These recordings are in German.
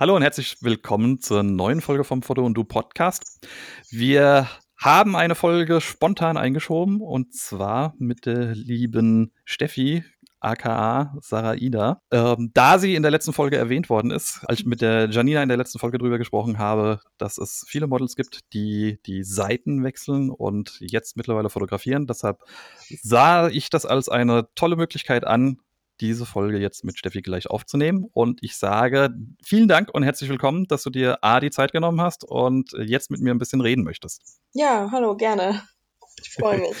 Hallo und herzlich willkommen zur neuen Folge vom Foto und Du Podcast. Wir haben eine Folge spontan eingeschoben und zwar mit der lieben Steffi, aka Saraida. Ähm, da sie in der letzten Folge erwähnt worden ist, als ich mit der Janina in der letzten Folge drüber gesprochen habe, dass es viele Models gibt, die die Seiten wechseln und jetzt mittlerweile fotografieren. Deshalb sah ich das als eine tolle Möglichkeit an, diese Folge jetzt mit Steffi gleich aufzunehmen. Und ich sage vielen Dank und herzlich willkommen, dass du dir A, die Zeit genommen hast und jetzt mit mir ein bisschen reden möchtest. Ja, hallo, gerne. Ich freue mich.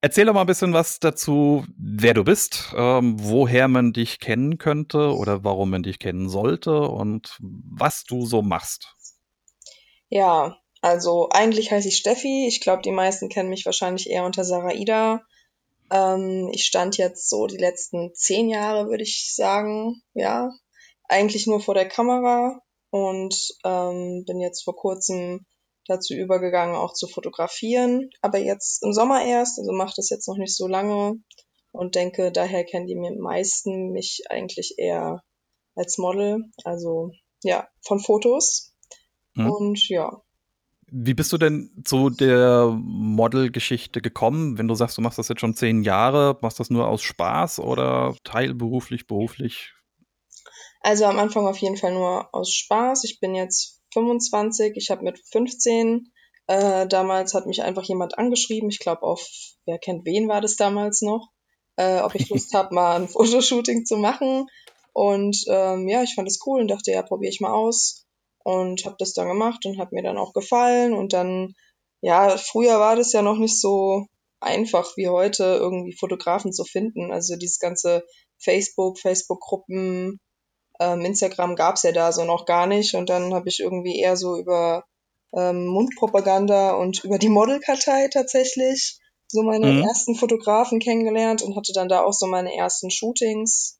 Erzähl doch mal ein bisschen was dazu, wer du bist, ähm, woher man dich kennen könnte oder warum man dich kennen sollte und was du so machst. Ja, also eigentlich heiße ich Steffi. Ich glaube, die meisten kennen mich wahrscheinlich eher unter Sarah Ida. Ähm, ich stand jetzt so die letzten zehn Jahre, würde ich sagen, ja, eigentlich nur vor der Kamera und ähm, bin jetzt vor kurzem dazu übergegangen, auch zu fotografieren. Aber jetzt im Sommer erst, also mache das jetzt noch nicht so lange und denke, daher kennen die meisten mich eigentlich eher als Model, also ja, von Fotos. Mhm. Und ja, wie bist du denn zu der Model-Geschichte gekommen? Wenn du sagst, du machst das jetzt schon zehn Jahre, machst du das nur aus Spaß oder teilberuflich, beruflich? Also am Anfang auf jeden Fall nur aus Spaß. Ich bin jetzt 25, ich habe mit 15 äh, damals hat mich einfach jemand angeschrieben. Ich glaube auf, wer kennt wen war das damals noch, äh, ob ich Lust habe, mal ein Fotoshooting zu machen. Und ähm, ja, ich fand es cool und dachte, ja, probiere ich mal aus und habe das dann gemacht und hat mir dann auch gefallen. Und dann ja früher war das ja noch nicht so einfach wie heute irgendwie Fotografen zu finden. Also dieses ganze Facebook Facebook Gruppen ähm, Instagram gab's ja da so noch gar nicht. Und dann habe ich irgendwie eher so über ähm, Mundpropaganda und über die Modelkartei tatsächlich so meine mhm. ersten Fotografen kennengelernt und hatte dann da auch so meine ersten Shootings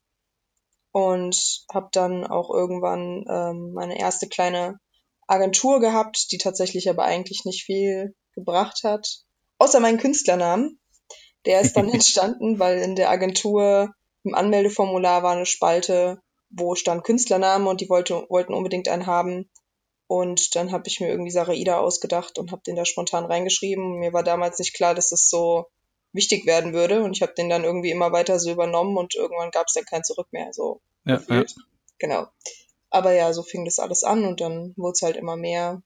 und habe dann auch irgendwann ähm, meine erste kleine Agentur gehabt, die tatsächlich aber eigentlich nicht viel gebracht hat, außer meinen Künstlernamen. Der ist dann entstanden, weil in der Agentur im Anmeldeformular war eine Spalte, wo stand Künstlername und die wollte, wollten unbedingt einen haben. Und dann habe ich mir irgendwie Saraida ausgedacht und habe den da spontan reingeschrieben. Mir war damals nicht klar, dass das so wichtig werden würde. Und ich habe den dann irgendwie immer weiter so übernommen und irgendwann gab es dann kein Zurück mehr. So ja, ja. Genau. Aber ja, so fing das alles an und dann wurde es halt immer mehr.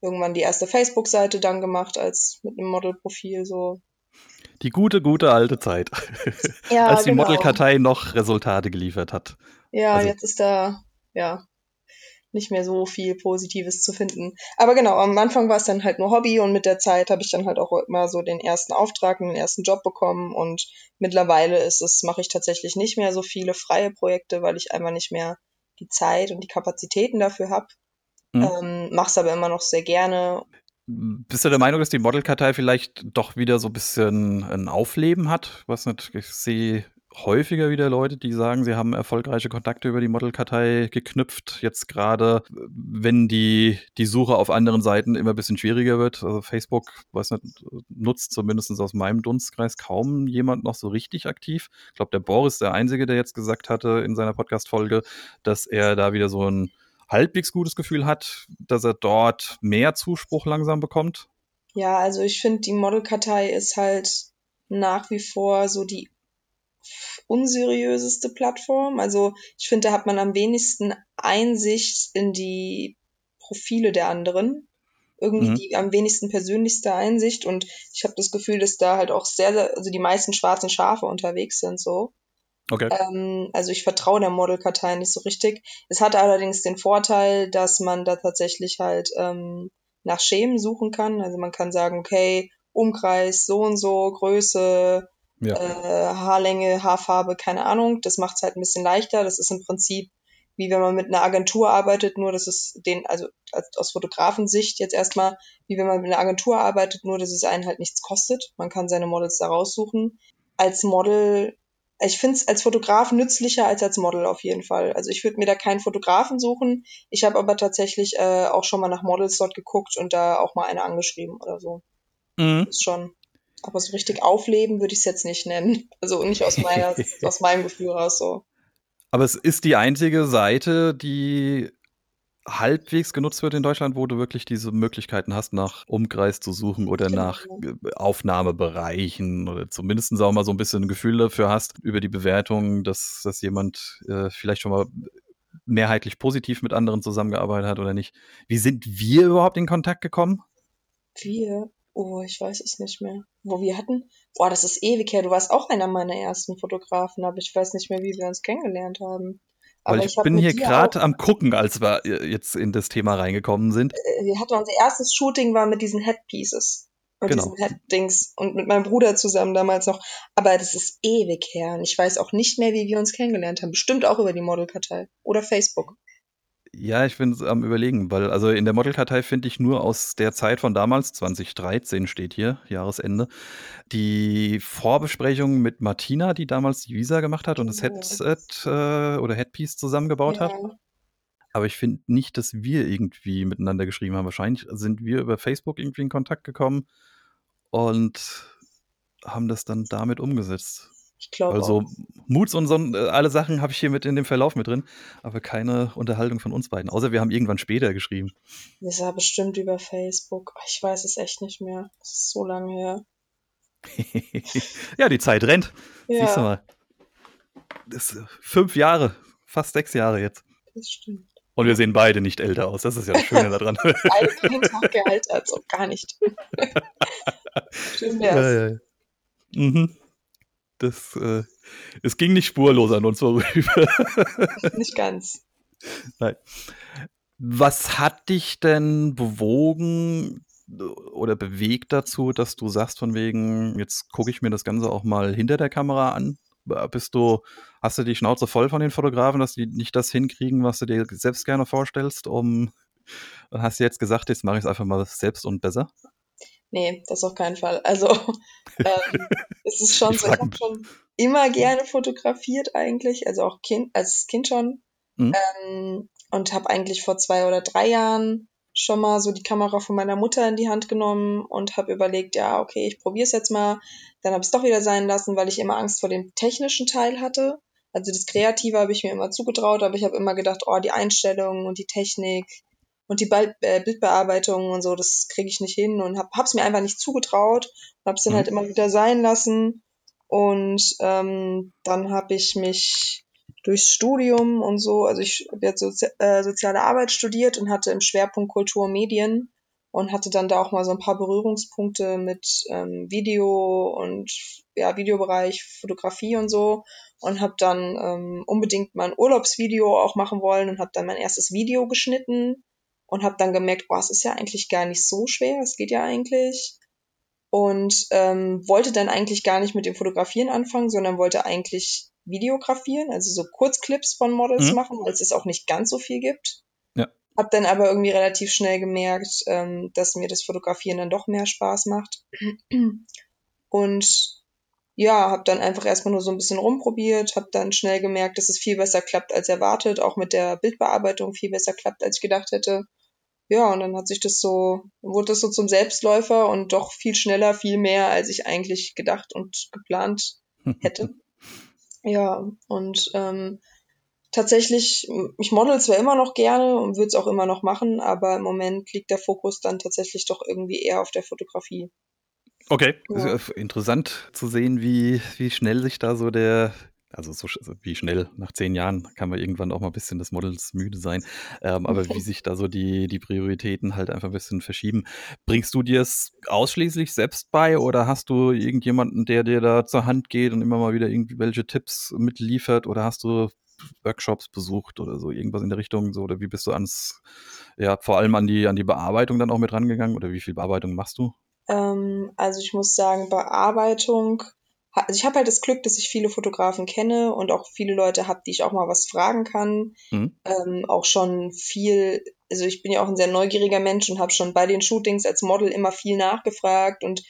Irgendwann die erste Facebook-Seite dann gemacht als mit einem Modelprofil so. Die gute, gute alte Zeit. Ja, als die genau. Modelkartei noch Resultate geliefert hat. Ja, also, jetzt ist da, ja, nicht mehr so viel Positives zu finden. Aber genau, am Anfang war es dann halt nur Hobby und mit der Zeit habe ich dann halt auch immer so den ersten Auftrag und den ersten Job bekommen und mittlerweile ist es, mache ich tatsächlich nicht mehr so viele freie Projekte, weil ich einfach nicht mehr die Zeit und die Kapazitäten dafür habe. Mhm. Ähm, mach's aber immer noch sehr gerne. Bist du der Meinung, dass die Modelkartei vielleicht doch wieder so ein bisschen ein Aufleben hat? Was nicht, ich sehe häufiger wieder Leute, die sagen, sie haben erfolgreiche Kontakte über die Modelkartei geknüpft. Jetzt gerade, wenn die, die Suche auf anderen Seiten immer ein bisschen schwieriger wird. Also Facebook, weiß nicht, nutzt zumindest aus meinem Dunstkreis kaum jemand noch so richtig aktiv. Ich glaube, der Boris, der Einzige, der jetzt gesagt hatte in seiner Podcast-Folge, dass er da wieder so ein halbwegs gutes Gefühl hat, dass er dort mehr Zuspruch langsam bekommt. Ja, also ich finde, die Modelkartei ist halt nach wie vor so die unseriöseste Plattform. Also ich finde, da hat man am wenigsten Einsicht in die Profile der anderen. Irgendwie mhm. die am wenigsten persönlichste Einsicht. Und ich habe das Gefühl, dass da halt auch sehr, sehr, also die meisten schwarzen Schafe unterwegs sind so. Okay. Ähm, also ich vertraue der Modelkartei nicht so richtig. Es hat allerdings den Vorteil, dass man da tatsächlich halt ähm, nach Schemen suchen kann. Also man kann sagen, okay, Umkreis so und so, Größe, ja. äh, Haarlänge, Haarfarbe, keine Ahnung. Das macht es halt ein bisschen leichter. Das ist im Prinzip wie wenn man mit einer Agentur arbeitet, nur dass es den, also aus Fotografensicht jetzt erstmal, wie wenn man mit einer Agentur arbeitet, nur dass es einen halt nichts kostet. Man kann seine Models da raussuchen. Als Model, ich finde es als Fotograf nützlicher als als Model auf jeden Fall. Also ich würde mir da keinen Fotografen suchen. Ich habe aber tatsächlich äh, auch schon mal nach Models dort geguckt und da auch mal eine angeschrieben oder so. Mhm. ist schon aber so richtig aufleben würde ich es jetzt nicht nennen. Also nicht aus, meiner, aus meinem Gefühl raus so. Aber es ist die einzige Seite, die halbwegs genutzt wird in Deutschland, wo du wirklich diese Möglichkeiten hast, nach Umkreis zu suchen oder Genau. nach äh, Aufnahmebereichen oder zumindest auch mal so ein bisschen ein Gefühl dafür hast über die Bewertung, dass, dass jemand äh, vielleicht schon mal mehrheitlich positiv mit anderen zusammengearbeitet hat oder nicht. Wie sind wir überhaupt in Kontakt gekommen? Wir, oh, ich weiß es nicht mehr. Wo wir hatten, boah, das ist ewig her. Du warst auch einer meiner ersten Fotografen, aber ich weiß nicht mehr, wie wir uns kennengelernt haben. Weil Aber ich, hab bin hier gerade am gucken, als wir jetzt in das Thema reingekommen sind. äh, wir hatten unser erstes Shooting war mit diesen Headpieces. Mit Genau. diesen Headdings und mit meinem Bruder zusammen damals noch. Aber das ist ewig her. Und ich weiß auch nicht mehr, wie wir uns kennengelernt haben. Bestimmt auch über die Modelkartei. Oder Facebook. Ja, ich bin am überlegen, weil also in der Modelkartei finde ich nur aus der Zeit von damals, 2013 steht hier, Jahresende, die Vorbesprechung mit Martina, die damals die Visa gemacht hat und das. Headset äh, oder Headpiece zusammengebaut hat. Ja. Aber ich finde nicht, dass wir irgendwie miteinander geschrieben haben. Wahrscheinlich sind wir über Facebook irgendwie in Kontakt gekommen und haben das dann damit umgesetzt. Ich glaube Also auch. Moods und so, äh, alle Sachen habe ich hier mit in dem Verlauf mit drin, aber keine Unterhaltung von uns beiden. Außer wir haben irgendwann später geschrieben. Das war bestimmt über Facebook. Ich weiß es echt nicht mehr. Das ist so lange her. ja, die Zeit rennt. Siehst du Ja, mal. Das äh, fünf Jahre, fast sechs Jahre jetzt. das stimmt. Und wir sehen beide nicht älter aus. Das ist ja das Schöne daran. Beide keinen Tag gealtert, so gar nicht. Schön ja, wär's. ja, ja. Mhm. Das, äh, es ging nicht spurlos an uns vorüber. Nicht ganz. Nein. Was hat dich denn bewogen oder bewegt dazu, dass du sagst von wegen, jetzt gucke ich mir das Ganze auch mal hinter der Kamera an? Bist du, hast du die Schnauze voll von den Fotografen, dass die nicht das hinkriegen, was du dir selbst gerne vorstellst, um und hast du jetzt gesagt, jetzt mache ich es einfach mal selbst und besser? Nee, das auf keinen Fall. Also, ähm, es ist schon Ich so, ich habe schon immer gerne fotografiert eigentlich, also auch kind, als Kind schon. Mhm. Ähm, und habe eigentlich vor zwei oder drei Jahren schon mal so die Kamera von meiner Mutter in die Hand genommen und habe überlegt, ja, okay, ich probiere es jetzt mal. Dann habe ich es doch wieder sein lassen, weil ich immer Angst vor dem technischen Teil hatte. Also das Kreative habe ich mir immer zugetraut, aber ich habe immer gedacht, oh, die Einstellungen und die Technik und die äh, Bildbearbeitung und so, das kriege ich nicht hin und hab, hab's mir einfach nicht zugetraut und hab's dann Mhm. halt immer wieder sein lassen. Und ähm, dann habe ich mich durchs Studium und so, also ich habe jetzt Sozi äh, soziale Arbeit studiert und hatte im Schwerpunkt Kultur und Medien und hatte dann da auch mal so ein paar Berührungspunkte mit ähm, Video und ja, Videobereich, Fotografie und so und habe dann ähm, unbedingt mein Urlaubsvideo auch machen wollen und habe dann mein erstes Video geschnitten und habe dann gemerkt, oh, es ist ja eigentlich gar nicht so schwer, es geht ja eigentlich und ähm, wollte dann eigentlich gar nicht mit dem Fotografieren anfangen, sondern wollte eigentlich videografieren, also so Kurzclips von Models Mhm. machen, weil es es auch nicht ganz so viel gibt. Ja. Hab dann aber irgendwie relativ schnell gemerkt, ähm, dass mir das Fotografieren dann doch mehr Spaß macht. Und ja, habe dann einfach erstmal nur so ein bisschen rumprobiert, habe dann schnell gemerkt, dass es viel besser klappt als erwartet, auch mit der Bildbearbeitung viel besser klappt, als ich gedacht hätte. Ja, und dann hat sich das so, wurde das so zum Selbstläufer und doch viel schneller, viel mehr, als ich eigentlich gedacht und geplant hätte. Ja, und ähm, tatsächlich, ich model zwar immer noch gerne und würde es auch immer noch machen, aber im Moment liegt der Fokus dann tatsächlich doch irgendwie eher auf der Fotografie. Okay. Ja. Interessant zu sehen, wie, wie schnell sich da so der, also so wie schnell, nach zehn Jahren kann man irgendwann auch mal ein bisschen des Models müde sein, ähm, aber wie sich da so die, die Prioritäten halt einfach ein bisschen verschieben. Bringst du dir es ausschließlich selbst bei oder hast du irgendjemanden, der dir da zur Hand geht und immer mal wieder irgendwelche Tipps mitliefert oder hast du Workshops besucht oder so, irgendwas in der Richtung so oder wie bist du ans, ja, vor allem an die, an die Bearbeitung dann auch mit rangegangen oder wie viel Bearbeitung machst du? Ähm, also ich muss sagen, Bearbeitung, also ich habe halt das Glück, dass ich viele Fotografen kenne und auch viele Leute habe, die ich auch mal was fragen kann. Mhm. Ähm, auch schon viel, also ich bin ja auch ein sehr neugieriger Mensch und habe schon bei den Shootings als Model immer viel nachgefragt und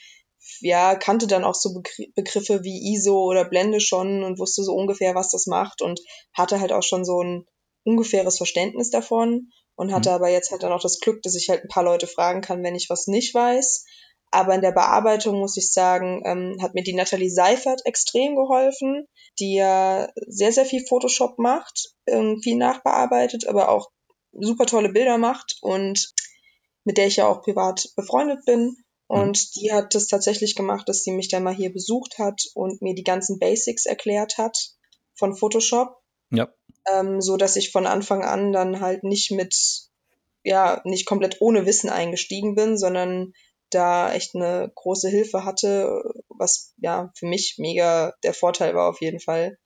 ja, kannte dann auch so Begr Begriffe wie ISO oder Blende schon und wusste so ungefähr, was das macht und hatte halt auch schon so ein ungefähres Verständnis davon und hatte Mhm. aber jetzt halt dann auch das Glück, dass ich halt ein paar Leute fragen kann, wenn ich was nicht weiß. Aber in der Bearbeitung muss ich sagen, ähm, hat mir die Nathalie Seifert extrem geholfen, die ja sehr, sehr viel Photoshop macht, ähm, viel nachbearbeitet, aber auch super tolle Bilder macht und mit der ich ja auch privat befreundet bin. Und mhm. die hat das tatsächlich gemacht, dass sie mich dann mal hier besucht hat und mir die ganzen Basics erklärt hat von Photoshop. Ja. Ähm, so dass ich von Anfang an dann halt nicht mit, ja, nicht komplett ohne Wissen eingestiegen bin, sondern da echt eine große Hilfe hatte, was ja für mich mega der Vorteil war auf jeden Fall.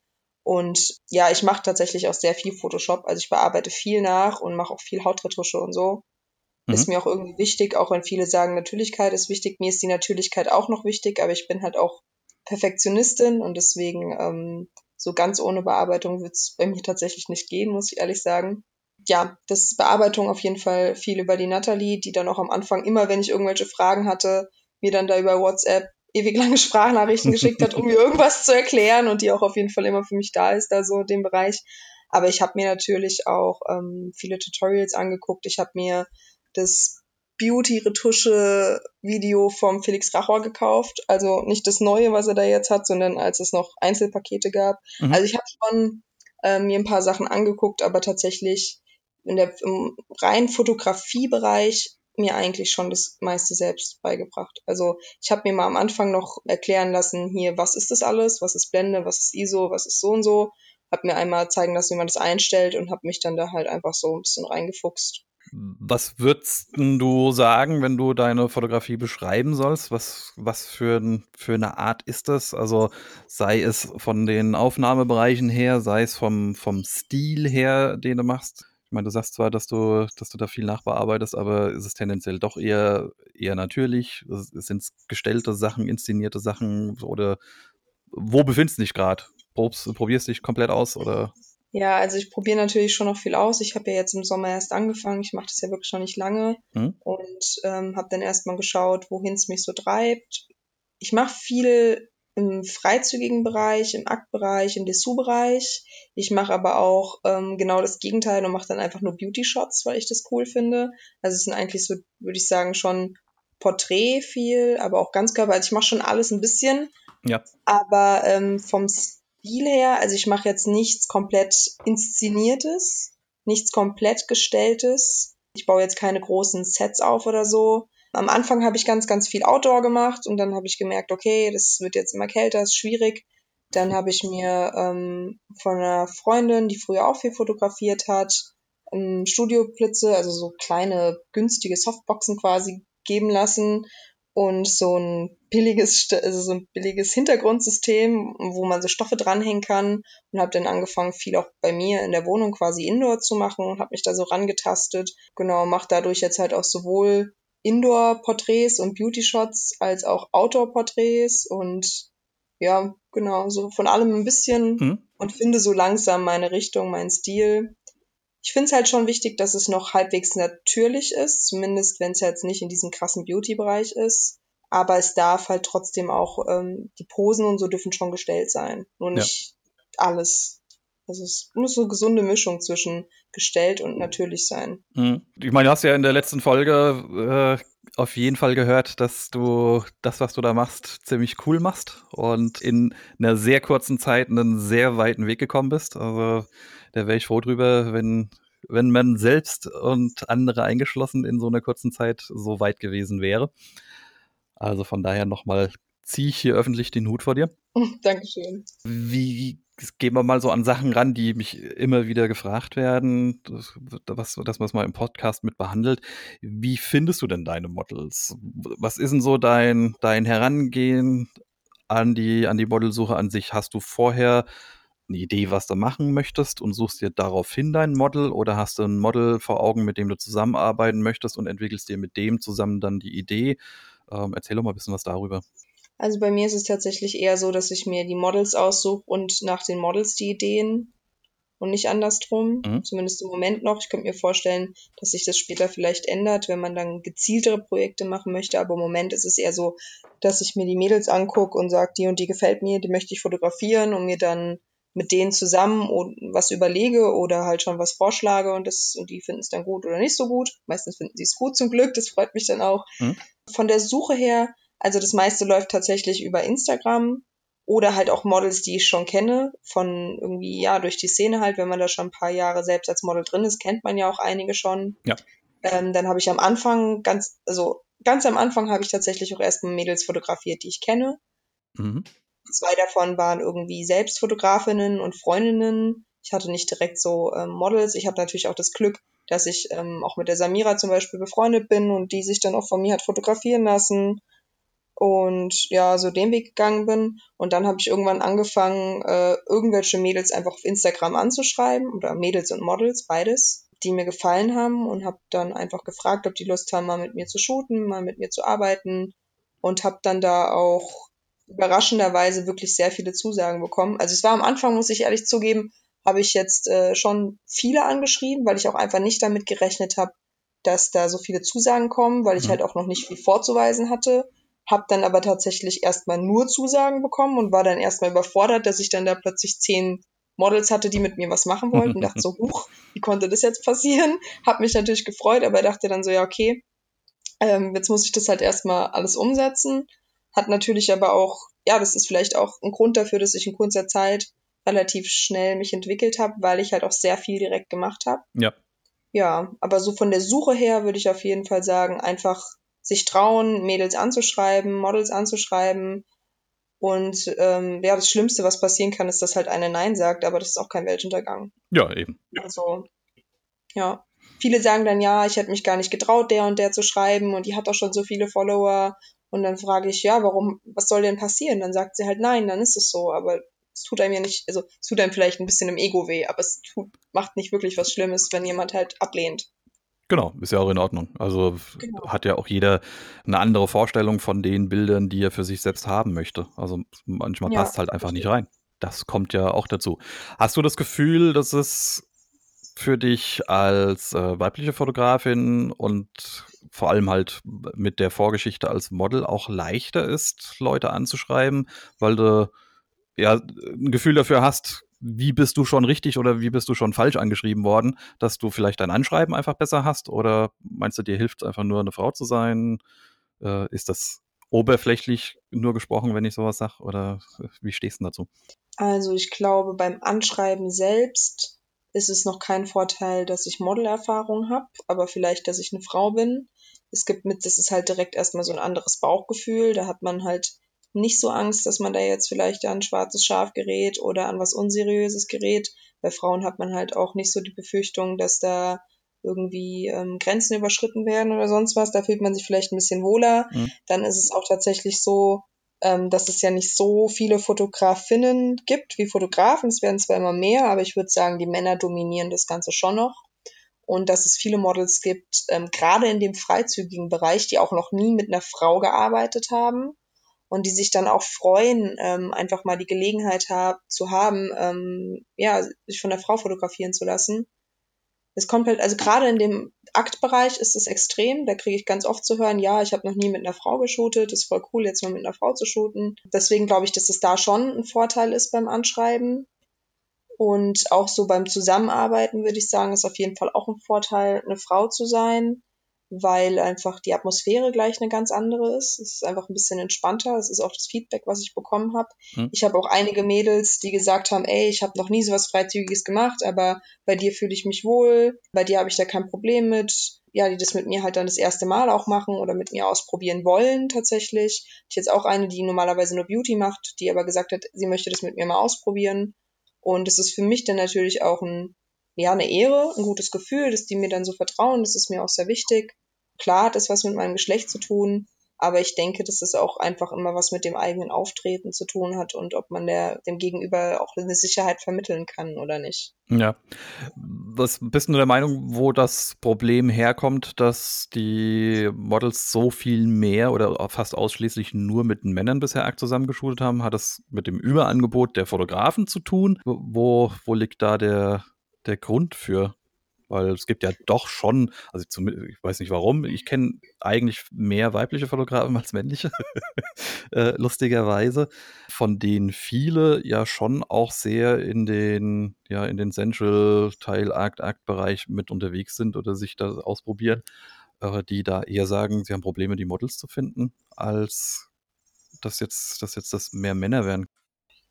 Und ja, ich mache tatsächlich auch sehr viel Photoshop. Also ich bearbeite viel nach und mache auch viel Hautretusche und so. Mhm. Ist mir auch irgendwie wichtig, auch wenn viele sagen, Natürlichkeit ist wichtig. Mir ist die Natürlichkeit auch noch wichtig, aber ich bin halt auch Perfektionistin und deswegen ähm, so ganz ohne Bearbeitung wird es bei mir tatsächlich nicht gehen, muss ich ehrlich sagen. Ja, das Bearbeitung auf jeden Fall viel über die Natalie, die dann auch am Anfang immer, wenn ich irgendwelche Fragen hatte, mir dann da über WhatsApp ewig lange Sprachnachrichten geschickt hat, um mir irgendwas zu erklären und die auch auf jeden Fall immer für mich da ist, da so in dem Bereich. Aber ich habe mir natürlich auch ähm, viele Tutorials angeguckt. Ich habe mir das Beauty-Retusche-Video vom Felix Rachor gekauft. Also nicht das neue, was er da jetzt hat, sondern als es noch Einzelpakete gab. Mhm. Also ich habe schon äh, mir ein paar Sachen angeguckt, aber tatsächlich in der, im reinen Fotografiebereich mir eigentlich schon das meiste selbst beigebracht. Also ich habe mir mal am Anfang noch erklären lassen, hier, was ist das alles, was ist Blende, was ist ISO, was ist so und so. Hab mir einmal zeigen lassen, wie man das einstellt und habe mich dann da halt einfach so ein bisschen reingefuchst. Was würdest du sagen, wenn du deine Fotografie beschreiben sollst? Was, was für, für eine Art ist das? Also sei es von den Aufnahmebereichen her, sei es vom, vom Stil her, den du machst. Ich meine, du sagst zwar, dass du, dass du da viel nachbearbeitest, aber ist es tendenziell doch eher, eher natürlich? Sind es gestellte Sachen, inszenierte Sachen oder wo befindest du dich gerade? Probierst du dich komplett aus oder? Ja, also ich probiere natürlich schon noch viel aus. Ich habe ja jetzt im Sommer erst angefangen. Ich mache das ja wirklich noch nicht lange mhm. und ähm, habe dann erstmal geschaut, wohin es mich so treibt. Ich mache viel im freizügigen Bereich, im Aktbereich, im Dessous-Bereich. Ich mache aber auch ähm, genau das Gegenteil und mache dann einfach nur Beauty-Shots, weil ich das cool finde. Also es sind eigentlich so, würde ich sagen, schon Porträt viel, aber auch Ganzkörper. Also ich mache schon alles ein bisschen. Ja. Aber ähm, vom Stil her, also ich mache jetzt nichts komplett inszeniertes, nichts komplett gestelltes. Ich baue jetzt keine großen Sets auf oder so. Am Anfang habe ich ganz, ganz viel Outdoor gemacht und dann habe ich gemerkt, okay, das wird jetzt immer kälter, ist schwierig. Dann habe ich mir ähm, von einer Freundin, die früher auch viel fotografiert hat, ähm, Studioblitze, also so kleine günstige Softboxen quasi geben lassen und so ein billiges, also so ein billiges Hintergrundsystem, wo man so Stoffe dranhängen kann und habe dann angefangen, viel auch bei mir in der Wohnung quasi Indoor zu machen und habe mich da so rangetastet. Genau, mache dadurch jetzt halt auch sowohl Indoor-Porträts und Beauty-Shots als auch Outdoor-Porträts und ja, genau, so von allem ein bisschen mhm. und finde so langsam meine Richtung, meinen Stil. Ich finde es halt schon wichtig, dass es noch halbwegs natürlich ist, zumindest wenn es jetzt nicht in diesem krassen Beauty-Bereich ist. Aber es darf halt trotzdem auch, ähm, die Posen und so dürfen schon gestellt sein. Nur nicht ja. alles. Also es muss so eine gesunde Mischung zwischen gestellt und natürlich sein. Mhm. Ich meine, du hast ja in der letzten Folge äh, auf jeden Fall gehört, dass du das, was du da machst, ziemlich cool machst und in einer sehr kurzen Zeit einen sehr weiten Weg gekommen bist. Also da wäre ich froh drüber, wenn, wenn man selbst und andere eingeschlossen in so einer kurzen Zeit so weit gewesen wäre. Also von daher nochmal ziehe ich hier öffentlich den Hut vor dir. Dankeschön. Wie gehen wir mal so an Sachen ran, die mich immer wieder gefragt werden, das, was, dass man es mal im Podcast mit behandelt. Wie findest du denn deine Models? Was ist denn so dein, dein Herangehen an die, an die Modelsuche an sich? Hast du vorher eine Idee, was du machen möchtest und suchst dir daraufhin dein Model oder hast du ein Model vor Augen, mit dem du zusammenarbeiten möchtest und entwickelst dir mit dem zusammen dann die Idee? Ähm, erzähl doch mal ein bisschen was darüber. Also bei mir ist es tatsächlich eher so, dass ich mir die Models aussuche und nach den Models die Ideen und nicht andersrum. Mhm. Zumindest im Moment noch. Ich könnte mir vorstellen, dass sich das später vielleicht ändert, wenn man dann gezieltere Projekte machen möchte. Aber im Moment ist es eher so, dass ich mir die Mädels angucke und sage, die und die gefällt mir, die möchte ich fotografieren und mir dann mit denen zusammen was überlege oder halt schon was vorschlage und das und die finden es dann gut oder nicht so gut. Meistens finden sie es gut zum Glück, das freut mich dann auch. Mhm. Von der Suche her, also das meiste läuft tatsächlich über Instagram oder halt auch Models, die ich schon kenne, von irgendwie, ja, durch die Szene halt, wenn man da schon ein paar Jahre selbst als Model drin ist, kennt man ja auch einige schon. Ja. Ähm, dann habe ich am Anfang ganz, also ganz am Anfang habe ich tatsächlich auch erstmal Mädels fotografiert, die ich kenne. Mhm. Zwei davon waren irgendwie Selbstfotografinnen und Freundinnen. Ich hatte nicht direkt so ähm, Models. Ich habe natürlich auch das Glück, dass ich ähm, auch mit der Samira zum Beispiel befreundet bin und die sich dann auch von mir hat fotografieren lassen und ja, so den Weg gegangen bin. Und dann habe ich irgendwann angefangen, äh, irgendwelche Mädels einfach auf Instagram anzuschreiben oder Mädels und Models, beides, die mir gefallen haben und habe dann einfach gefragt, ob die Lust haben, mal mit mir zu shooten, mal mit mir zu arbeiten und habe dann da auch überraschenderweise wirklich sehr viele Zusagen bekommen. Also es war am Anfang, muss ich ehrlich zugeben, habe ich jetzt äh, schon viele angeschrieben, weil ich auch einfach nicht damit gerechnet habe, dass da so viele Zusagen kommen, weil ich mhm. halt auch noch nicht viel vorzuweisen hatte. Hab dann aber tatsächlich erstmal nur Zusagen bekommen und war dann erstmal überfordert, dass ich dann da plötzlich zehn Models hatte, die mit mir was machen wollten. Und dachte so, huch, wie konnte das jetzt passieren? Hab mich natürlich gefreut, aber dachte dann so, ja, okay, ähm, jetzt muss ich das halt erstmal alles umsetzen. Hat natürlich aber auch, ja, das ist vielleicht auch ein Grund dafür, dass ich in kurzer Zeit relativ schnell mich entwickelt habe, weil ich halt auch sehr viel direkt gemacht habe. Ja. Ja, aber so von der Suche her würde ich auf jeden Fall sagen, einfach sich trauen, Mädels anzuschreiben, Models anzuschreiben. Und ähm, ja, das Schlimmste, was passieren kann, ist, dass halt eine Nein sagt, aber das ist auch kein Weltuntergang. Ja, eben. Also, ja. Viele sagen dann, ja, ich hätte mich gar nicht getraut, der und der zu schreiben und die hat doch schon so viele Follower und dann frage ich, ja, warum, was soll denn passieren? Dann sagt sie halt, nein, dann ist es so. Aber es tut einem ja nicht, also es tut einem vielleicht ein bisschen im Ego weh, aber es tut, macht nicht wirklich was Schlimmes, wenn jemand halt ablehnt. Genau, ist ja auch in Ordnung. Also genau. hat ja auch jeder eine andere Vorstellung von den Bildern, die er für sich selbst haben möchte. Also manchmal ja, passt halt einfach nicht rein. Das kommt ja auch dazu. Hast du das Gefühl, dass es für dich als äh, weibliche Fotografin und vor allem halt mit der Vorgeschichte als Model auch leichter ist, Leute anzuschreiben, weil du ja ein Gefühl dafür hast, wie bist du schon richtig oder wie bist du schon falsch angeschrieben worden, dass du vielleicht dein Anschreiben einfach besser hast oder meinst du, dir hilft es einfach nur eine Frau zu sein? Äh, ist das oberflächlich nur gesprochen, wenn ich sowas sage oder wie stehst du dazu? Also ich glaube, beim Anschreiben selbst ist es noch kein Vorteil, dass ich Modelerfahrung habe, aber vielleicht, dass ich eine Frau bin. Es gibt mit, das ist halt direkt erstmal so ein anderes Bauchgefühl. Da hat man halt nicht so Angst, dass man da jetzt vielleicht an schwarzes Schaf gerät oder an was Unseriöses gerät. Bei Frauen hat man halt auch nicht so die Befürchtung, dass da irgendwie ähm, Grenzen überschritten werden oder sonst was. Da fühlt man sich vielleicht ein bisschen wohler. Mhm. Dann ist es auch tatsächlich so, ähm, dass es ja nicht so viele Fotografinnen gibt wie Fotografen. Es werden zwar immer mehr, aber ich würde sagen, die Männer dominieren das Ganze schon noch. Und dass es viele Models gibt, ähm, gerade in dem freizügigen Bereich, die auch noch nie mit einer Frau gearbeitet haben und die sich dann auch freuen, ähm, einfach mal die Gelegenheit hab, zu haben, ähm, ja, sich von der Frau fotografieren zu lassen es kommt halt, also gerade in dem Aktbereich ist es extrem. Da kriege ich ganz oft zu hören, ja, ich habe noch nie mit einer Frau geshootet, ist voll cool, jetzt mal mit einer Frau zu shooten. Deswegen glaube ich, dass es da schon ein Vorteil ist beim Anschreiben. Und auch so beim Zusammenarbeiten würde ich sagen, ist auf jeden Fall auch ein Vorteil, eine Frau zu sein weil einfach die Atmosphäre gleich eine ganz andere ist. Es ist einfach ein bisschen entspannter. Es ist auch das Feedback, was ich bekommen habe. Hm. Ich habe auch einige Mädels, die gesagt haben, ey, ich habe noch nie so was Freizügiges gemacht, aber bei dir fühle ich mich wohl, bei dir habe ich da kein Problem mit. Ja, die das mit mir halt dann das erste Mal auch machen oder mit mir ausprobieren wollen tatsächlich. Ich jetzt auch eine, die normalerweise nur Beauty macht, die aber gesagt hat, sie möchte das mit mir mal ausprobieren. Und es ist für mich dann natürlich auch ein ja, eine Ehre, ein gutes Gefühl, dass die mir dann so vertrauen, das ist mir auch sehr wichtig. Klar hat es was mit meinem Geschlecht zu tun, aber ich denke, dass es auch einfach immer was mit dem eigenen Auftreten zu tun hat und ob man der, dem Gegenüber auch eine Sicherheit vermitteln kann oder nicht. Ja. Was bist du der Meinung, wo das Problem herkommt, dass die Models so viel mehr oder fast ausschließlich nur mit Männern bisher zusammengeschult haben? Hat das mit dem Überangebot der Fotografen zu tun? Wo, wo liegt da der, der Grund für? Weil es gibt ja doch schon, also ich weiß nicht warum, ich kenne eigentlich mehr weibliche Fotografen als männliche, äh, lustigerweise, von denen viele ja schon auch sehr in den, ja, in den Central Teil Akt Akt Bereich mit unterwegs sind oder sich da ausprobieren, die da eher sagen, sie haben Probleme, die Models zu finden, als dass jetzt, dass jetzt das mehr Männer werden.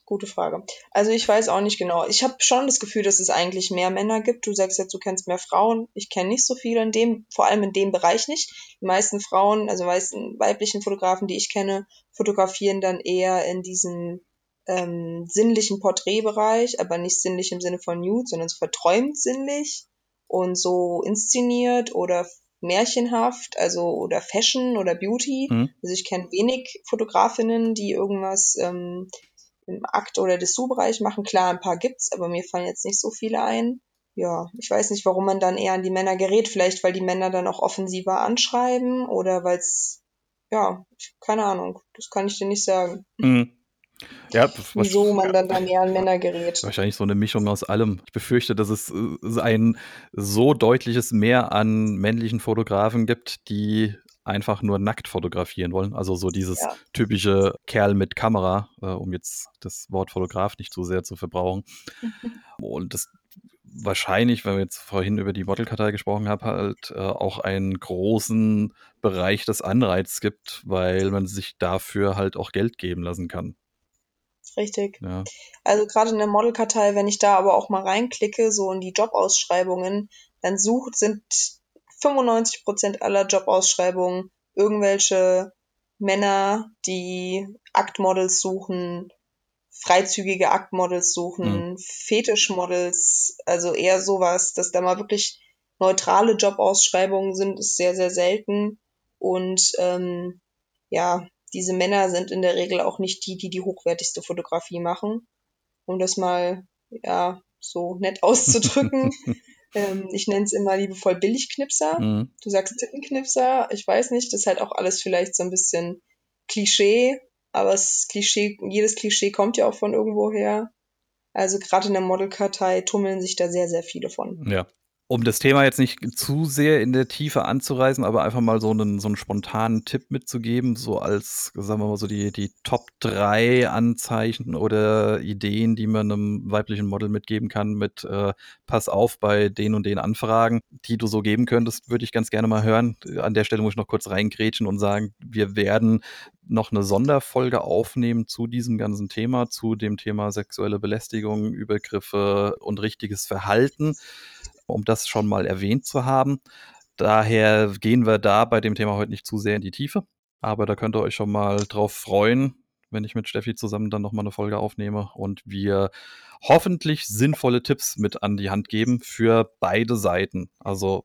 Gute Frage. Also ich weiß auch nicht genau. Ich habe schon das Gefühl, dass es eigentlich mehr Männer gibt. Du sagst jetzt, du kennst mehr Frauen. Ich kenne nicht so viele in dem, vor allem in dem Bereich nicht. Die meisten Frauen, also meisten weiblichen Fotografen, die ich kenne, fotografieren dann eher in diesem ähm, sinnlichen Porträtbereich, aber nicht sinnlich im Sinne von Nude, sondern so verträumt sinnlich und so inszeniert oder märchenhaft, also oder Fashion oder Beauty. Mhm. Also ich kenne wenig Fotografinnen, die irgendwas ähm, im Akt- oder Dessous-Bereich machen. Klar, ein paar gibt's, aber mir fallen jetzt nicht so viele ein. Ja, ich weiß nicht, warum man dann eher an die Männer gerät. Vielleicht, weil die Männer dann auch offensiver anschreiben oder weil es, ja, keine Ahnung. Das kann ich dir nicht sagen. Mhm. Ja, Wieso man dann da mehr an Männer gerät. Wahrscheinlich so eine Mischung aus allem. Ich befürchte, dass es äh, ein so deutliches Mehr an männlichen Fotografen gibt, die einfach nur nackt fotografieren wollen. Also so dieses ja. typische Kerl mit Kamera, äh, um jetzt das Wort Fotograf nicht zu sehr zu verbrauchen. Und das wahrscheinlich, wenn wir jetzt vorhin über die Modelkartei gesprochen haben, halt äh, auch einen großen Bereich des Anreizes gibt, weil man sich dafür halt auch Geld geben lassen kann. Richtig. Ja. Also gerade in der Modelkartei, wenn ich da aber auch mal reinklicke, so in die Jobausschreibungen, dann sucht, sind 95 Prozent aller Jobausschreibungen irgendwelche Männer, die Aktmodels suchen, freizügige Aktmodels suchen, mhm. Fetischmodels, also eher sowas, dass da mal wirklich neutrale Jobausschreibungen sind, ist sehr, sehr selten. Und ähm, ja, diese Männer sind in der Regel auch nicht die, die die hochwertigste Fotografie machen. Um das mal ja so nett auszudrücken. Ähm, ich nenne es immer liebevoll Billigknipser. Mhm. Du sagst Tittenknipser. Ich weiß nicht, das ist halt auch alles vielleicht so ein bisschen Klischee, aber das Klischee, jedes Klischee kommt ja auch von irgendwo her. Also gerade in der Modelkartei tummeln sich da sehr, sehr viele von. Ja um das Thema jetzt nicht zu sehr in der Tiefe anzureißen, aber einfach mal so einen, so einen spontanen Tipp mitzugeben, so als, sagen wir mal so, die, die Top 3 Anzeichen oder Ideen, die man einem weiblichen Model mitgeben kann, mit äh, Pass auf bei den und den Anfragen, die du so geben könntest, würde ich ganz gerne mal hören. An der Stelle muss ich noch kurz reingrätschen und sagen, wir werden noch eine Sonderfolge aufnehmen zu diesem ganzen Thema, zu dem Thema sexuelle Belästigung, Übergriffe und richtiges Verhalten um das schon mal erwähnt zu haben. Daher gehen wir da bei dem Thema heute nicht zu sehr in die Tiefe. Aber da könnt ihr euch schon mal drauf freuen, wenn ich mit Steffi zusammen dann nochmal eine Folge aufnehme und wir hoffentlich sinnvolle Tipps mit an die Hand geben für beide Seiten. Also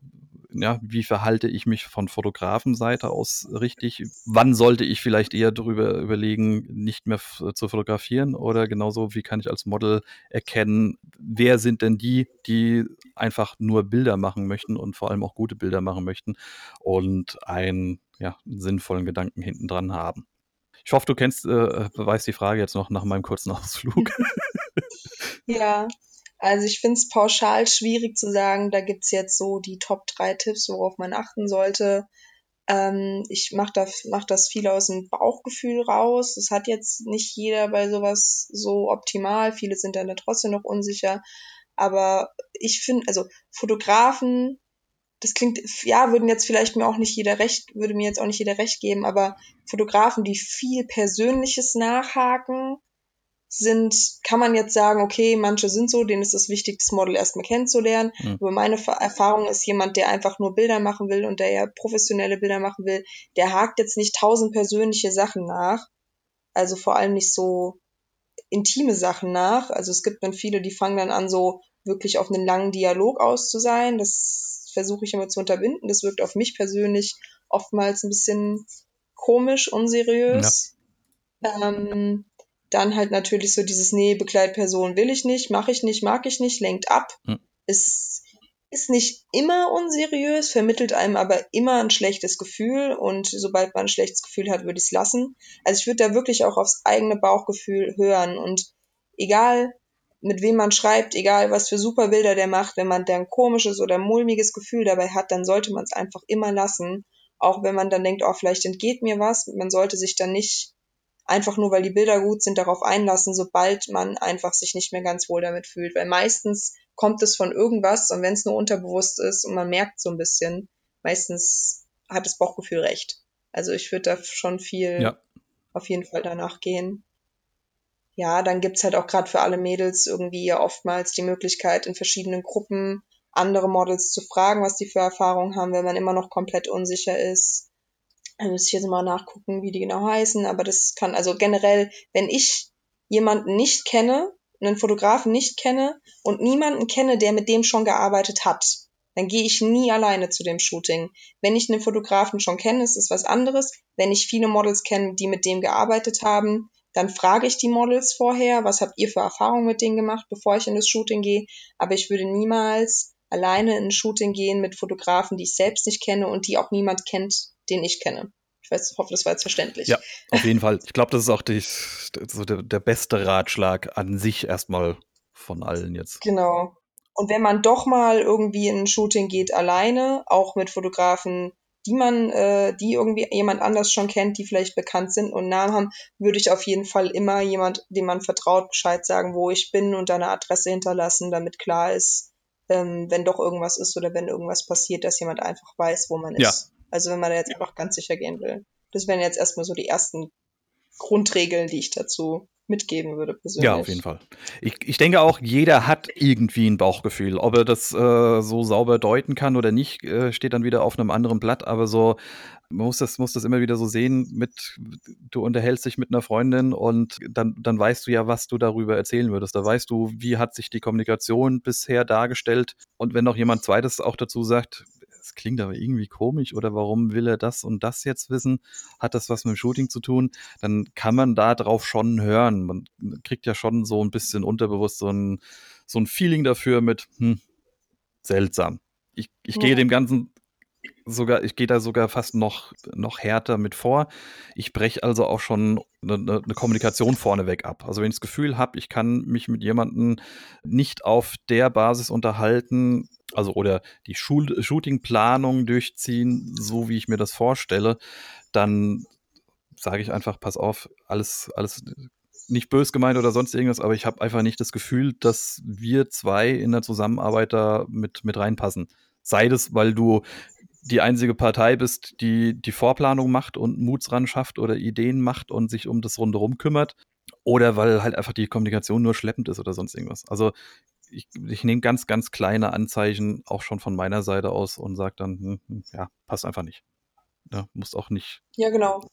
ja, wie verhalte ich mich von Fotografenseite aus richtig? Wann sollte ich vielleicht eher darüber überlegen, nicht mehr zu fotografieren? Oder genauso, wie kann ich als Model erkennen, wer sind denn die, die einfach nur Bilder machen möchten und vor allem auch gute Bilder machen möchten und einen, ja, sinnvollen Gedanken hinten dran haben? Ich hoffe, du kennst, äh, weißt die Frage jetzt noch nach meinem kurzen Ausflug. ja, also ich finde es pauschal schwierig zu sagen, da gibt's jetzt so die Top 3 Tipps, worauf man achten sollte. Ähm, ich mache das, mach das viel aus dem Bauchgefühl raus. Das hat jetzt nicht jeder bei sowas so optimal. Viele sind dann trotzdem noch unsicher. Aber ich finde, also Fotografen, das klingt, ja, würden jetzt vielleicht mir auch nicht jeder recht, würde mir jetzt auch nicht jeder recht geben, aber Fotografen, die viel Persönliches nachhaken, sind, kann man jetzt sagen, okay, manche sind so, denen ist es wichtig, das Model erstmal kennenzulernen. Mhm. Aber meine Erfahrung ist jemand, der einfach nur Bilder machen will und der ja professionelle Bilder machen will, der hakt jetzt nicht tausend persönliche Sachen nach. Also vor allem nicht so intime Sachen nach. Also es gibt dann viele, die fangen dann an, so wirklich auf einen langen Dialog aus zu sein. Das versuche ich immer zu unterbinden. Das wirkt auf mich persönlich oftmals ein bisschen komisch, unseriös. Ja. Ähm, dann halt natürlich so dieses, nee, Begleitperson will ich nicht, mache ich nicht, mag ich nicht, lenkt ab. Hm. Ist, ist nicht immer unseriös, vermittelt einem aber immer ein schlechtes Gefühl und sobald man ein schlechtes Gefühl hat, würde ich es lassen. Also ich würde da wirklich auch aufs eigene Bauchgefühl hören und egal mit wem man schreibt, egal was für super Bilder der macht, wenn man da ein komisches oder mulmiges Gefühl dabei hat, dann sollte man es einfach immer lassen. Auch wenn man dann denkt, oh, vielleicht entgeht mir was. Man sollte sich dann nicht einfach nur, weil die Bilder gut sind, darauf einlassen, sobald man einfach sich nicht mehr ganz wohl damit fühlt. Weil meistens kommt es von irgendwas und wenn es nur unterbewusst ist und man merkt so ein bisschen, meistens hat das Bauchgefühl recht. Also ich würde da schon viel ja. auf jeden Fall danach gehen ja, dann gibt's halt auch gerade für alle Mädels irgendwie oftmals die Möglichkeit, in verschiedenen Gruppen andere Models zu fragen, was die für Erfahrungen haben, wenn man immer noch komplett unsicher ist. Da müsste ich jetzt mal nachgucken, wie die genau heißen, aber das kann, also generell, wenn ich jemanden nicht kenne, einen Fotografen nicht kenne und niemanden kenne, der mit dem schon gearbeitet hat, dann gehe ich nie alleine zu dem Shooting. Wenn ich einen Fotografen schon kenne, ist es was anderes. Wenn ich viele Models kenne, die mit dem gearbeitet haben, dann frage ich die Models vorher, was habt ihr für Erfahrungen mit denen gemacht, bevor ich in das Shooting gehe. Aber ich würde niemals alleine in ein Shooting gehen mit Fotografen, die ich selbst nicht kenne und die auch niemand kennt, den ich kenne. Ich weiß, hoffe, das war jetzt verständlich. Ja, auf jeden Fall. Ich glaube, das ist auch die, so der, der beste Ratschlag an sich erstmal von allen jetzt. Genau. Und wenn man doch mal irgendwie in ein Shooting geht alleine, auch mit Fotografen, die man, äh, die irgendwie jemand anders schon kennt, die vielleicht bekannt sind und Namen haben, würde ich auf jeden Fall immer jemand, dem man vertraut, Bescheid sagen, wo ich bin und eine Adresse hinterlassen, damit klar ist, ähm, wenn doch irgendwas ist oder wenn irgendwas passiert, dass jemand einfach weiß, wo man ist. Also wenn man da jetzt einfach ganz sicher gehen will. Das wären jetzt erstmal so die ersten Grundregeln, die ich dazu mitgeben würde persönlich. Ja, auf jeden Fall. Ich, ich denke auch, jeder hat irgendwie ein Bauchgefühl. Ob er das äh, so sauber deuten kann oder nicht, äh, steht dann wieder auf einem anderen Blatt. Aber so, man muss das, muss das immer wieder so sehen, mit, du unterhältst dich mit einer Freundin und dann, dann weißt du ja, was du darüber erzählen würdest. Da weißt du, wie hat sich die Kommunikation bisher dargestellt. Und wenn noch jemand zweites auch dazu sagt, es klingt aber irgendwie komisch oder warum will er das und das jetzt wissen? Hat das was mit dem Shooting zu tun? Dann kann man da drauf schon hören. Man kriegt ja schon so ein bisschen unterbewusst so ein, so ein Feeling dafür mit, hm, seltsam. Ich, ich ja. gehe dem Ganzen sogar, ich gehe da sogar fast noch, noch härter mit vor. Ich breche also auch schon eine, eine Kommunikation vorneweg ab. Also wenn ich das Gefühl habe, ich kann mich mit jemandem nicht auf der Basis unterhalten, also oder die Shootingplanung durchziehen, so wie ich mir das vorstelle, dann sage ich einfach, pass auf, alles, alles nicht bös gemeint oder sonst irgendwas, aber ich habe einfach nicht das Gefühl, dass wir zwei in der Zusammenarbeit da mit, mit reinpassen. Sei das, weil du die einzige Partei bist, die die Vorplanung macht und Muts ran schafft oder Ideen macht und sich um das Rundherum kümmert. Oder weil halt einfach die Kommunikation nur schleppend ist oder sonst irgendwas. Also ich, ich nehme ganz, ganz kleine Anzeichen auch schon von meiner Seite aus und sage dann, hm, hm, ja, passt einfach nicht. Ja, muss auch nicht. Ja, genau.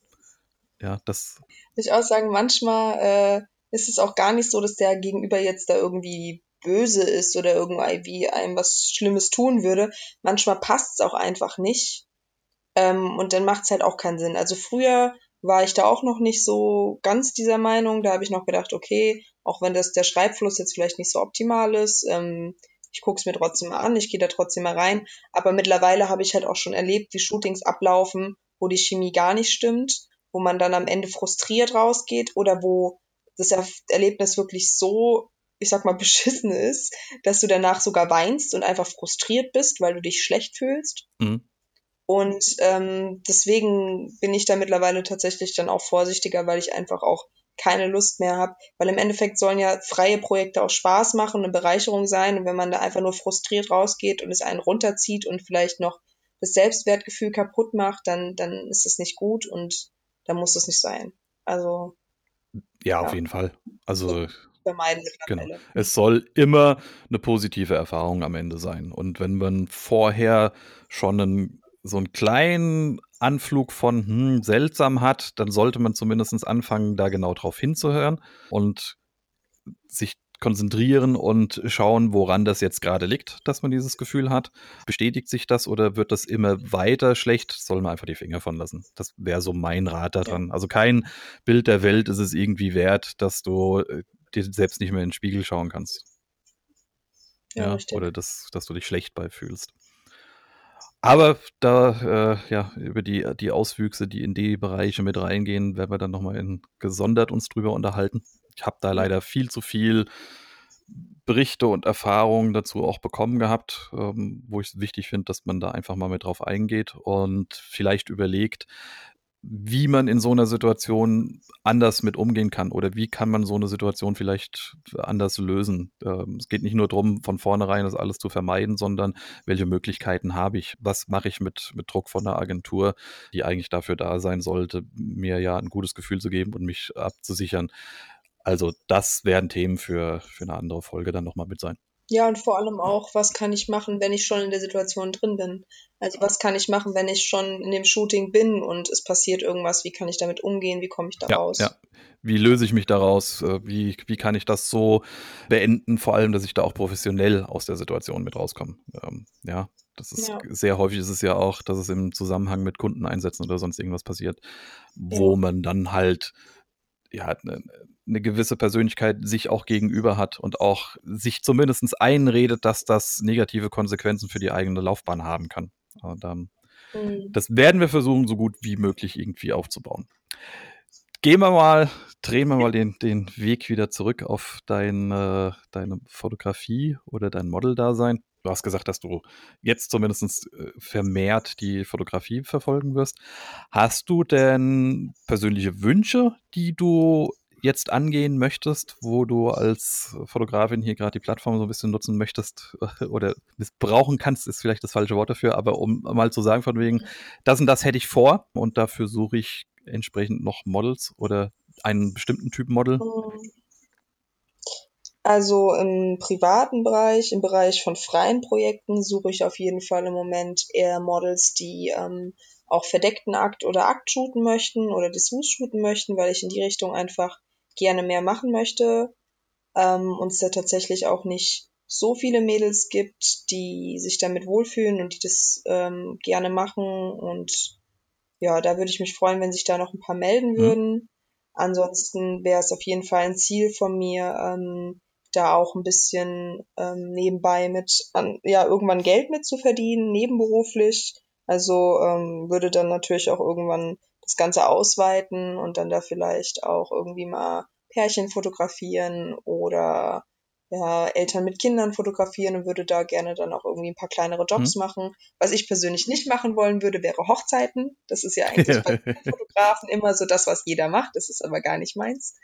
Ja, das. Ich auch sagen, manchmal äh, ist es auch gar nicht so, dass der Gegenüber jetzt da irgendwie böse ist oder irgendwie einem was Schlimmes tun würde. Manchmal passt es auch einfach nicht. Ähm, und dann macht es halt auch keinen Sinn. Also früher war ich da auch noch nicht so ganz dieser Meinung. Da habe ich noch gedacht, okay, auch wenn das der Schreibfluss jetzt vielleicht nicht so optimal ist, ähm, ich gucke es mir trotzdem mal an, ich gehe da trotzdem mal rein. Aber mittlerweile habe ich halt auch schon erlebt, wie Shootings ablaufen, wo die Chemie gar nicht stimmt, wo man dann am Ende frustriert rausgeht oder wo das Erlebnis wirklich so, ich sag mal, beschissen ist, dass du danach sogar weinst und einfach frustriert bist, weil du dich schlecht fühlst. Mhm. Und ähm, deswegen bin ich da mittlerweile tatsächlich dann auch vorsichtiger, weil ich einfach auch keine Lust mehr habe. Weil im Endeffekt sollen ja freie Projekte auch Spaß machen, eine Bereicherung sein. Und wenn man da einfach nur frustriert rausgeht und es einen runterzieht und vielleicht noch das Selbstwertgefühl kaputt macht, dann, dann ist es nicht gut und dann muss es nicht sein. Also. Ja, ja. auf jeden Fall. Also. Vermeiden genau. Es soll immer eine positive Erfahrung am Ende sein. Und wenn man vorher schon einen so einen kleinen Anflug von hm, seltsam hat, dann sollte man zumindest anfangen, da genau drauf hinzuhören und sich konzentrieren und schauen, woran das jetzt gerade liegt, dass man dieses Gefühl hat. Bestätigt sich das oder wird das immer weiter schlecht? Soll man einfach die Finger von lassen. Das wäre so mein Rat daran. Also kein Bild der Welt ist es irgendwie wert, dass du äh, dir selbst nicht mehr in den Spiegel schauen kannst. Ja, ja oder dass, dass du dich schlecht bei fühlst. Aber da, äh, ja, über die, die Auswüchse, die in die Bereiche mit reingehen, werden wir dann nochmal in, gesondert uns drüber unterhalten. Ich habe da leider viel zu viel Berichte und Erfahrungen dazu auch bekommen gehabt, ähm, wo ich es wichtig finde, dass man da einfach mal mit drauf eingeht und vielleicht überlegt, wie man in so einer Situation anders mit umgehen kann oder wie kann man so eine Situation vielleicht anders lösen. Ähm, es geht nicht nur darum, von vornherein das alles zu vermeiden, sondern welche Möglichkeiten habe ich? Was mache ich mit, mit Druck von der Agentur, die eigentlich dafür da sein sollte, mir ja ein gutes Gefühl zu geben und mich abzusichern. Also das werden Themen für, für eine andere Folge dann nochmal mit sein. Ja, und vor allem auch, was kann ich machen, wenn ich schon in der Situation drin bin? Also was kann ich machen, wenn ich schon in dem Shooting bin und es passiert irgendwas? Wie kann ich damit umgehen? Wie komme ich da ja, raus? Ja. Wie löse ich mich daraus? Äh, wie, wie kann ich das so beenden? Vor allem, dass ich da auch professionell aus der Situation mit rauskomme. Ähm, ja, das ist ja. sehr häufig ist es ja auch, dass es im Zusammenhang mit Kundeneinsätzen oder sonst irgendwas passiert, wo ja. man dann halt ja, eine, eine gewisse Persönlichkeit sich auch gegenüber hat und auch sich zumindest einredet, dass das negative Konsequenzen für die eigene Laufbahn haben kann. Und, ähm, mhm. Das werden wir versuchen, so gut wie möglich irgendwie aufzubauen. Gehen wir mal, drehen wir mal den, den Weg wieder zurück auf dein, äh, deine Fotografie oder dein Model-Dasein. Du hast gesagt, dass du jetzt zumindest äh, vermehrt die Fotografie verfolgen wirst. Hast du denn persönliche Wünsche, die du jetzt angehen möchtest, wo du als Fotografin hier gerade die Plattform so ein bisschen nutzen möchtest oder missbrauchen kannst, ist vielleicht das falsche Wort dafür, aber um mal zu sagen von wegen, das und das hätte ich vor und dafür suche ich entsprechend noch Models oder einen bestimmten Typ Model? Mhm. Also im privaten Bereich, im Bereich von freien Projekten suche ich auf jeden Fall im Moment eher Models, die ähm, auch verdeckten Akt oder Akt shooten möchten oder Dessous shooten möchten, weil ich in die Richtung einfach gerne mehr machen möchte. Ähm, und es da tatsächlich auch nicht so viele Mädels gibt, die sich damit wohlfühlen und die das ähm, gerne machen. Und ja, da würde ich mich freuen, wenn sich da noch ein paar melden mhm. würden. Mhm. Ansonsten wäre es auf jeden Fall ein Ziel von mir, ähm, da auch ein bisschen ähm, nebenbei mit, an, ja, irgendwann Geld mit zu verdienen, nebenberuflich. Also ähm, würde dann natürlich auch irgendwann das Ganze ausweiten und dann da vielleicht auch irgendwie mal Pärchen fotografieren oder ja, Eltern mit Kindern fotografieren und würde da gerne dann auch irgendwie ein paar kleinere Jobs mhm. machen. Was ich persönlich nicht machen wollen würde, wäre Hochzeiten. Das ist ja eigentlich bei Fotografen immer so das, was jeder macht. Das ist aber gar nicht meins.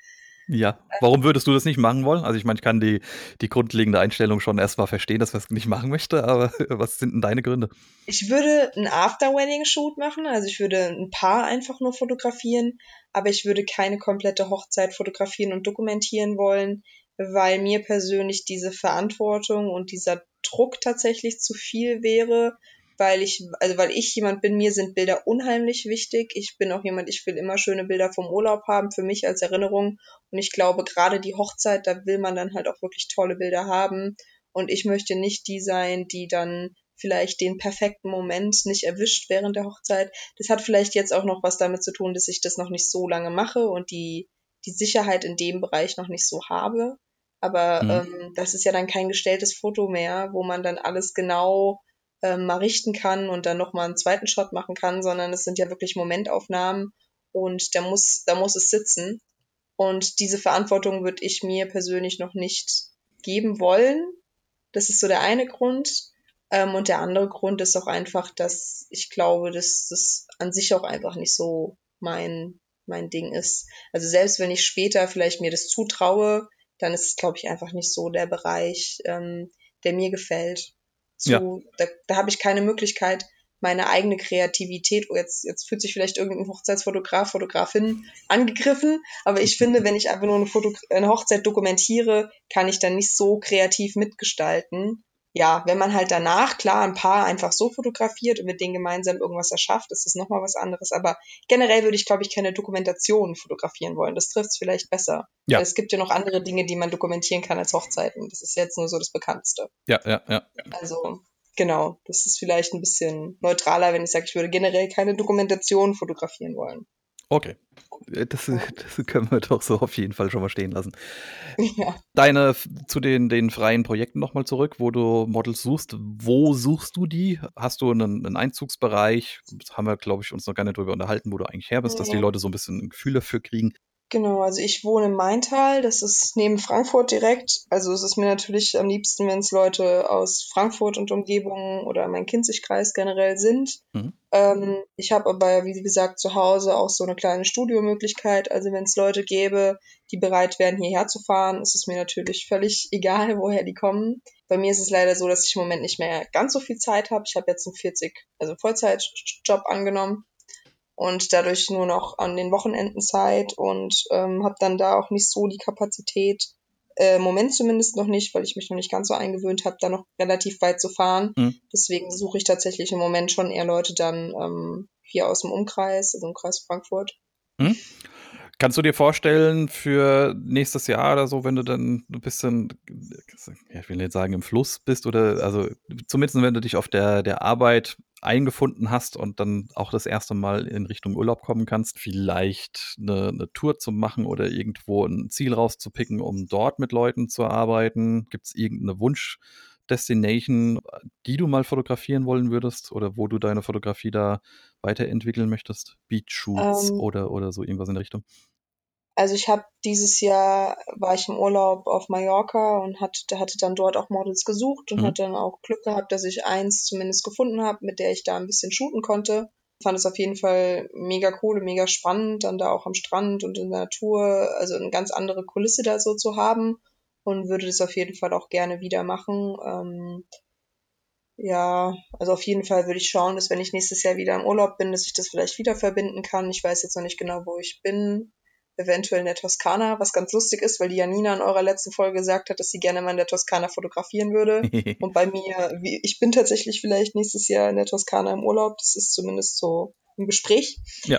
Ja, warum würdest du das nicht machen wollen? Also ich meine, ich kann die, die grundlegende Einstellung schon erstmal verstehen, dass man es nicht machen möchte, aber was sind denn deine Gründe? Ich würde einen After-Wedding-Shoot machen, also ich würde ein Paar einfach nur fotografieren, aber ich würde keine komplette Hochzeit fotografieren und dokumentieren wollen, weil mir persönlich diese Verantwortung und dieser Druck tatsächlich zu viel wäre weil ich, also weil ich jemand bin, mir sind Bilder unheimlich wichtig. Ich bin auch jemand, ich will immer schöne Bilder vom Urlaub haben, für mich als Erinnerung. Und ich glaube, gerade die Hochzeit, da will man dann halt auch wirklich tolle Bilder haben. Und ich möchte nicht die sein, die dann vielleicht den perfekten Moment nicht erwischt während der Hochzeit. Das hat vielleicht jetzt auch noch was damit zu tun, dass ich das noch nicht so lange mache und die, die Sicherheit in dem Bereich noch nicht so habe. Aber mhm. ähm, das ist ja dann kein gestelltes Foto mehr, wo man dann alles genau ähm, mal richten kann und dann nochmal einen zweiten Shot machen kann, sondern es sind ja wirklich Momentaufnahmen und da muss, da muss es sitzen. Und diese Verantwortung würde ich mir persönlich noch nicht geben wollen. Das ist so der eine Grund. Ähm, und der andere Grund ist auch einfach, dass ich glaube, dass das an sich auch einfach nicht so mein, mein Ding ist. Also selbst wenn ich später vielleicht mir das zutraue, dann ist es, glaube ich, einfach nicht so der Bereich, ähm, der mir gefällt zu, ja. da, da habe ich keine Möglichkeit, meine eigene Kreativität, oh, jetzt, jetzt fühlt sich vielleicht irgendein Hochzeitsfotograf, Fotografin angegriffen, aber ich finde, wenn ich einfach nur eine, Foto, eine Hochzeit dokumentiere, kann ich dann nicht so kreativ mitgestalten ja, wenn man halt danach, klar, ein Paar einfach so fotografiert und mit denen gemeinsam irgendwas erschafft, ist das nochmal was anderes. Aber generell würde ich, glaube ich, keine Dokumentation fotografieren wollen. Das trifft es vielleicht besser. Ja. Weil es gibt ja noch andere Dinge, die man dokumentieren kann als Hochzeiten. Das ist jetzt nur so das Bekannteste. Ja, ja, ja. Also, genau. Das ist vielleicht ein bisschen neutraler, wenn ich sage, ich würde generell keine Dokumentation fotografieren wollen. Okay. Äh, das, das, können wir doch so auf jeden Fall schon mal stehen lassen. Ja. Deine zu den, den freien Projekten nochmal zurück, wo du Models suchst. Wo suchst du die? Hast du einen, einen Einzugsbereich? Das haben wir, glaube ich, uns noch gar nicht drüber unterhalten, wo du eigentlich her bist, ja. dass die Leute so ein bisschen ein Gefühl dafür kriegen. Genau, also ich wohne in Maintal, das ist neben Frankfurt direkt. Also es ist mir natürlich am liebsten, wenn es Leute aus Frankfurt und Umgebung oder mein Kinzigkreis generell sind. Mhm. Ähm, ich habe aber, wie gesagt, zu Hause auch so eine kleine Studiomöglichkeit. Also wenn es Leute gäbe, die bereit wären, hierher zu fahren, ist es mir natürlich völlig egal, woher die kommen. Bei mir ist es leider so, dass ich im Moment nicht mehr ganz so viel Zeit habe. Ich habe jetzt einen 40, also Vollzeitjob angenommen und dadurch nur noch an den Wochenenden Zeit und ähm, habe dann da auch nicht so die Kapazität, äh, Moment zumindest noch nicht, weil ich mich noch nicht ganz so eingewöhnt habe, da noch relativ weit zu fahren. Mhm. Deswegen suche ich tatsächlich im Moment schon eher Leute dann ähm, hier aus dem Umkreis, also im Kreis Frankfurt. Mhm. Kannst du dir vorstellen, für nächstes Jahr oder so, wenn du dann ein bisschen, ja, ich will nicht sagen, im Fluss bist oder also zumindest wenn du dich auf der, der Arbeit eingefunden hast und dann auch das erste Mal in Richtung Urlaub kommen kannst, vielleicht eine, eine Tour zu machen oder irgendwo ein Ziel rauszupicken, um dort mit Leuten zu arbeiten? Gibt es irgendeine Wunsch? Destination, die du mal fotografieren wollen würdest oder wo du deine Fotografie da weiterentwickeln möchtest? Beach Shoots ähm, oder, oder so irgendwas in der Richtung? Also ich habe dieses Jahr war ich im Urlaub auf Mallorca und hat, hatte dann dort auch Models gesucht und mhm. hatte dann auch Glück gehabt, dass ich eins zumindest gefunden habe, mit der ich da ein bisschen shooten konnte. Fand es auf jeden Fall mega cool und mega spannend, dann da auch am Strand und in der Natur, also eine ganz andere Kulisse da so zu haben und würde das auf jeden Fall auch gerne wieder machen. Ähm, ja, also auf jeden Fall würde ich schauen, dass wenn ich nächstes Jahr wieder im Urlaub bin, dass ich das vielleicht wieder verbinden kann. Ich weiß jetzt noch nicht genau, wo ich bin eventuell in der Toskana, was ganz lustig ist, weil die Janina in eurer letzten Folge gesagt hat, dass sie gerne mal in der Toskana fotografieren würde. und bei mir, wie, ich bin tatsächlich vielleicht nächstes Jahr in der Toskana im Urlaub, das ist zumindest so im Gespräch. Ja.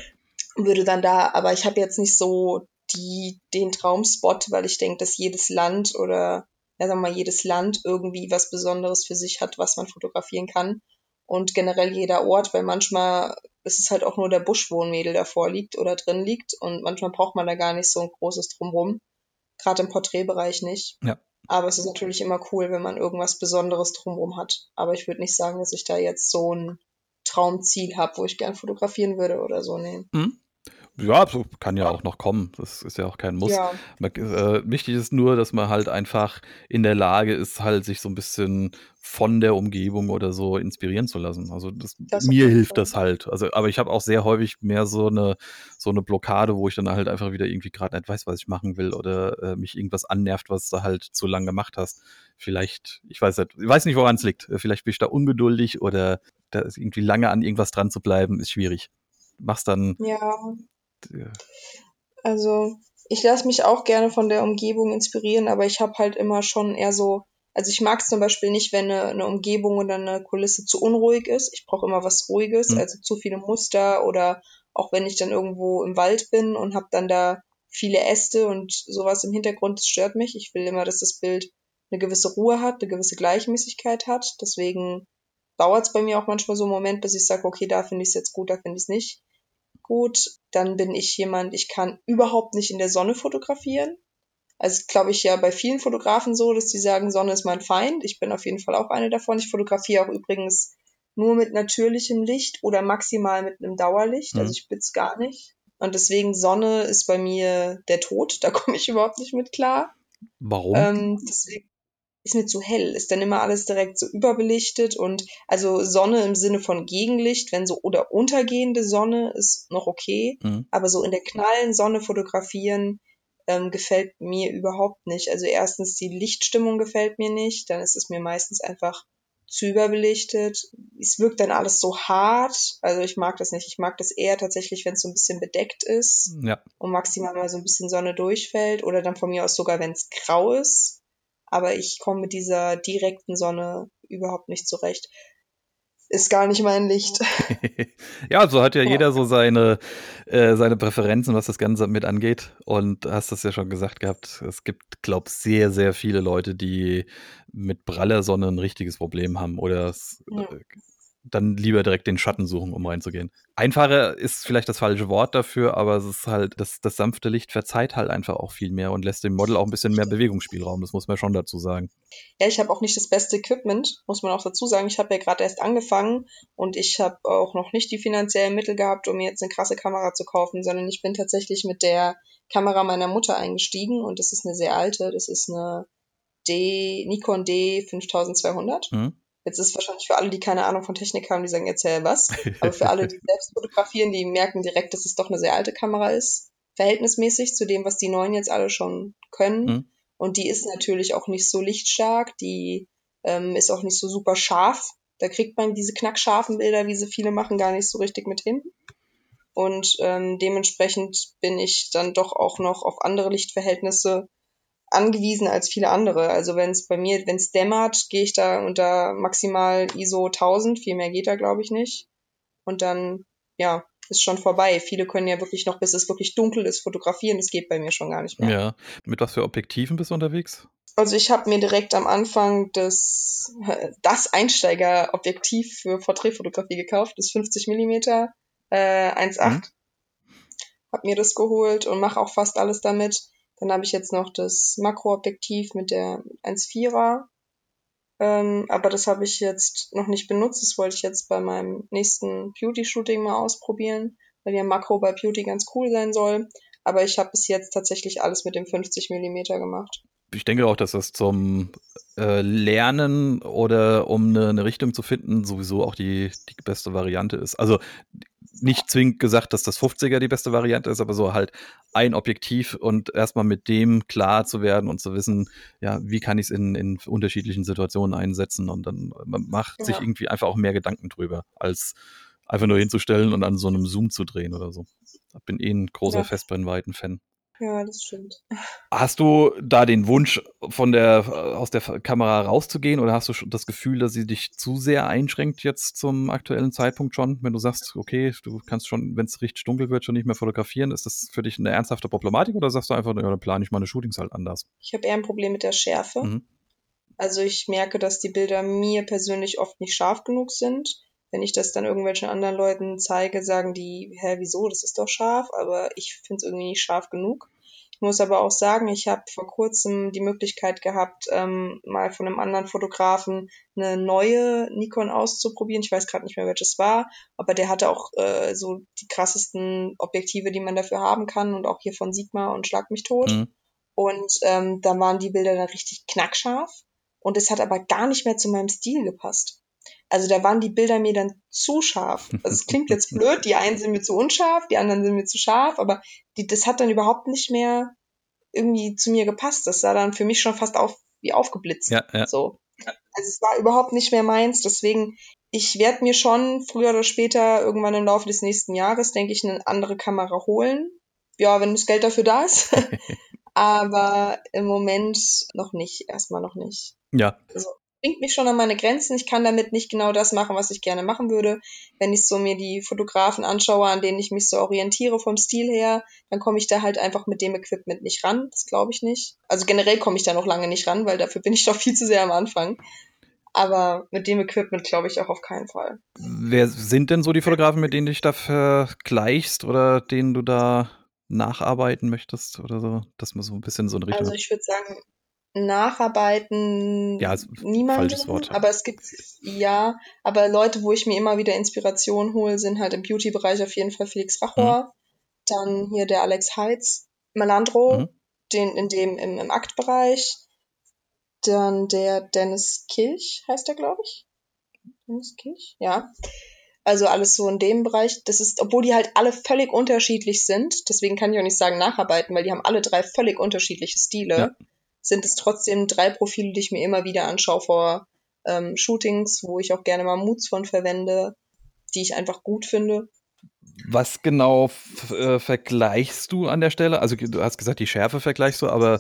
Würde dann da, aber ich habe jetzt nicht so die, den Traumspot, weil ich denke, dass jedes Land oder ja, sagen wir mal, jedes Land irgendwie was Besonderes für sich hat, was man fotografieren kann und generell jeder Ort, weil manchmal ist es halt auch nur der Busch, wo ein Mädel davor liegt oder drin liegt und manchmal braucht man da gar nicht so ein großes Drumrum, gerade im Porträtbereich nicht. Ja. Aber es ist natürlich immer cool, wenn man irgendwas Besonderes drumrum hat. Aber ich würde nicht sagen, dass ich da jetzt so ein Traumziel habe, wo ich gern fotografieren würde oder so. Nee. Mhm. Ja, so kann ja auch noch kommen. Das ist ja auch kein Muss. Ja. Äh, wichtig ist nur, dass man halt einfach in der Lage ist, halt sich so ein bisschen von der Umgebung oder so inspirieren zu lassen. Also das, das mir hilft Fall. das halt. Also, aber ich habe auch sehr häufig mehr so eine so eine Blockade, wo ich dann halt einfach wieder irgendwie gerade nicht weiß, was ich machen will oder äh, mich irgendwas annervt, was du halt zu lange gemacht hast. Vielleicht, ich weiß nicht, ich weiß nicht, woran es liegt. Vielleicht bin ich da ungeduldig oder da ist irgendwie lange an irgendwas dran zu bleiben, ist schwierig. Mach's dann ja. Also ich lasse mich auch gerne von der Umgebung inspirieren, aber ich habe halt immer schon eher so, also ich mag es zum Beispiel nicht, wenn eine, eine, Umgebung oder eine Kulisse zu unruhig ist. Ich brauche immer was Ruhiges, mhm. also zu viele Muster oder auch wenn ich dann irgendwo im Wald bin und habe dann da viele Äste und sowas im Hintergrund, das stört mich. Ich will immer, dass das Bild eine gewisse Ruhe hat, eine gewisse Gleichmäßigkeit hat. Deswegen dauert es bei mir auch manchmal so einen Moment, bis ich sage, okay, da finde ich es jetzt gut, da finde ich es nicht gut. Dann bin ich jemand, ich kann überhaupt nicht in der Sonne fotografieren. Also glaube ich ja bei vielen Fotografen so, dass sie sagen, Sonne ist mein Feind. Ich bin auf jeden Fall auch eine davon. Ich fotografiere auch übrigens nur mit natürlichem Licht oder maximal mit einem Dauerlicht. Mhm. Also ich blitz gar nicht. Und deswegen Sonne ist bei mir der Tod. Da komme ich überhaupt nicht mit klar. Warum? Ähm, deswegen, ist mir zu hell, ist dann immer alles direkt so überbelichtet und also Sonne im Sinne von Gegenlicht, wenn so oder untergehende Sonne ist noch okay, mhm. aber so in der knallen Sonne fotografieren ähm, gefällt mir überhaupt nicht. Also erstens die Lichtstimmung gefällt mir nicht, dann ist es mir meistens einfach zu überbelichtet. Es wirkt dann alles so hart. Also ich mag das nicht. Ich mag das eher tatsächlich, wenn es so ein bisschen bedeckt ist ja. und maximal mal so ein bisschen Sonne durchfällt oder dann von mir aus sogar, wenn es grau ist aber ich komme mit dieser direkten Sonne überhaupt nicht zurecht. Ist gar nicht mein Licht. ja, so hat ja, ja. jeder so seine, äh, seine Präferenzen, was das Ganze mit angeht. Und hast das ja schon gesagt gehabt. Es gibt, glaube ich, sehr, sehr viele Leute, die mit praller Sonne ein richtiges Problem haben oder es, ja. äh, dann lieber direkt den Schatten suchen, um reinzugehen. Einfacher ist vielleicht das falsche Wort dafür, aber es ist halt, das, das sanfte Licht verzeiht halt einfach auch viel mehr und lässt dem Model auch ein bisschen mehr Bewegungsspielraum. Das muss man schon dazu sagen. Ja, ich habe auch nicht das beste Equipment, muss man auch dazu sagen. Ich habe ja gerade erst angefangen und ich habe auch noch nicht die finanziellen Mittel gehabt, um jetzt eine krasse Kamera zu kaufen, sondern ich bin tatsächlich mit der Kamera meiner Mutter eingestiegen und das ist eine sehr alte, das ist eine D, Nikon D 5200. Mhm. Jetzt ist wahrscheinlich für alle, die keine Ahnung von Technik haben, die sagen, erzähl was. Aber für alle, die selbst fotografieren, die merken direkt, dass es doch eine sehr alte Kamera ist. Verhältnismäßig zu dem, was die neuen jetzt alle schon können. Mhm. Und die ist natürlich auch nicht so lichtstark, die ähm, ist auch nicht so super scharf. Da kriegt man diese knackscharfen Bilder, wie sie viele machen, gar nicht so richtig mit hin. Und ähm, dementsprechend bin ich dann doch auch noch auf andere Lichtverhältnisse angewiesen als viele andere. Also wenn es bei mir, wenn es dämmert, gehe ich da unter maximal ISO 1000, viel mehr geht da glaube ich nicht. Und dann, ja, ist schon vorbei. Viele können ja wirklich noch, bis es wirklich dunkel ist, fotografieren. Das geht bei mir schon gar nicht mehr. Ja. Mit was für Objektiven bist du unterwegs? Also ich habe mir direkt am Anfang das, das Einsteigerobjektiv für Porträtfotografie gekauft, das 50 Millimeter äh, 1.8. Mhm. Hab mir das geholt und mache auch fast alles damit. Dann habe ich jetzt noch das Makroobjektiv mit der 1.4er. Ähm, aber das habe ich jetzt noch nicht benutzt. Das wollte ich jetzt bei meinem nächsten Beauty-Shooting mal ausprobieren, weil ja Makro bei Beauty ganz cool sein soll. Aber ich habe bis jetzt tatsächlich alles mit dem 50 Millimeter gemacht. Ich denke auch, dass das zum äh, Lernen oder um eine, eine, Richtung zu finden sowieso auch die, die beste Variante ist. Also nicht zwingend gesagt, dass das 50er die beste Variante ist, aber so halt ein Objektiv und erstmal mit dem klar zu werden und zu wissen, ja, wie kann ich es in, in unterschiedlichen Situationen einsetzen und dann man macht ja. sich irgendwie einfach auch mehr Gedanken drüber, als einfach nur hinzustellen und an so einem Zoom zu drehen oder so. Ich bin eh ein großer ja. Festbrennweiten-Fan. Ja, das stimmt. Hast du da den Wunsch, von der, aus der Kamera rauszugehen oder hast du das Gefühl, dass sie dich zu sehr einschränkt jetzt zum aktuellen Zeitpunkt schon? Wenn du sagst, okay, du kannst schon, wenn es richtig dunkel wird, schon nicht mehr fotografieren, ist das für dich eine ernsthafte Problematik oder sagst du einfach, ja, dann plane ich meine Shootings halt anders? Ich habe eher ein Problem mit der Schärfe. Mhm. Also ich merke, dass die Bilder mir persönlich oft nicht scharf genug sind wenn ich das dann irgendwelchen anderen Leuten zeige, sagen die, hä, wieso, das ist doch scharf, aber ich finde es irgendwie nicht scharf genug. Ich muss aber auch sagen, ich habe vor kurzem die Möglichkeit gehabt, ähm, mal von einem anderen Fotografen eine neue Nikon auszuprobieren. Ich weiß gerade nicht mehr, welches war, aber der hatte auch äh, so die krassesten Objektive, die man dafür haben kann und auch hier von Sigma und Schlag mich tot. Mhm. Und ähm, da waren die Bilder dann richtig knackscharf und es hat aber gar nicht mehr zu meinem Stil gepasst. Also da waren die Bilder mir dann zu scharf. Also es klingt jetzt blöd, die einen sind mir zu unscharf, die anderen sind mir zu scharf, aber die, das hat dann überhaupt nicht mehr irgendwie zu mir gepasst. Das sah dann für mich schon fast auf, wie aufgeblitzt. Ja, ja. So. Also es war überhaupt nicht mehr meins, deswegen ich werde mir schon früher oder später irgendwann im Laufe des nächsten Jahres, denke ich, eine andere Kamera holen. Ja, wenn das Geld dafür da ist. Aber im Moment noch nicht, erstmal noch nicht. Ja. Also bringt mich schon an meine Grenzen. Ich kann damit nicht genau das machen, was ich gerne machen würde. Wenn ich so mir die Fotografen anschaue, an denen ich mich so orientiere vom Stil her, dann komme ich da halt einfach mit dem Equipment nicht ran. Das glaube ich nicht. Also generell komme ich da noch lange nicht ran, weil dafür bin ich doch viel zu sehr am Anfang. Aber mit dem Equipment glaube ich auch auf keinen Fall. Wer sind denn so die Fotografen, mit denen du dich da vergleichst oder denen du da nacharbeiten möchtest oder so, dass man so ein bisschen so eine Richtung. Also ich würde sagen, nacharbeiten ja, niemanden, Wort. aber es gibt ja, aber Leute, wo ich mir immer wieder Inspiration hole, sind halt im Beauty-Bereich auf jeden Fall Felix Rachor, mhm. dann hier der Alex Heitz, Melandro, mhm. den in dem im, im Aktbereich, dann der Dennis Kilch heißt der, glaube ich. Dennis Kilch, ja. Also alles so in dem Bereich. Das ist, obwohl die halt alle völlig unterschiedlich sind, deswegen kann ich auch nicht sagen nacharbeiten, weil die haben alle drei völlig unterschiedliche Stile. Ja sind es trotzdem drei Profile, die ich mir immer wieder anschaue vor ähm, Shootings, wo ich auch gerne mal Moods von verwende, die ich einfach gut finde. Was genau äh, vergleichst du an der Stelle? Also du hast gesagt, die Schärfe vergleichst du, aber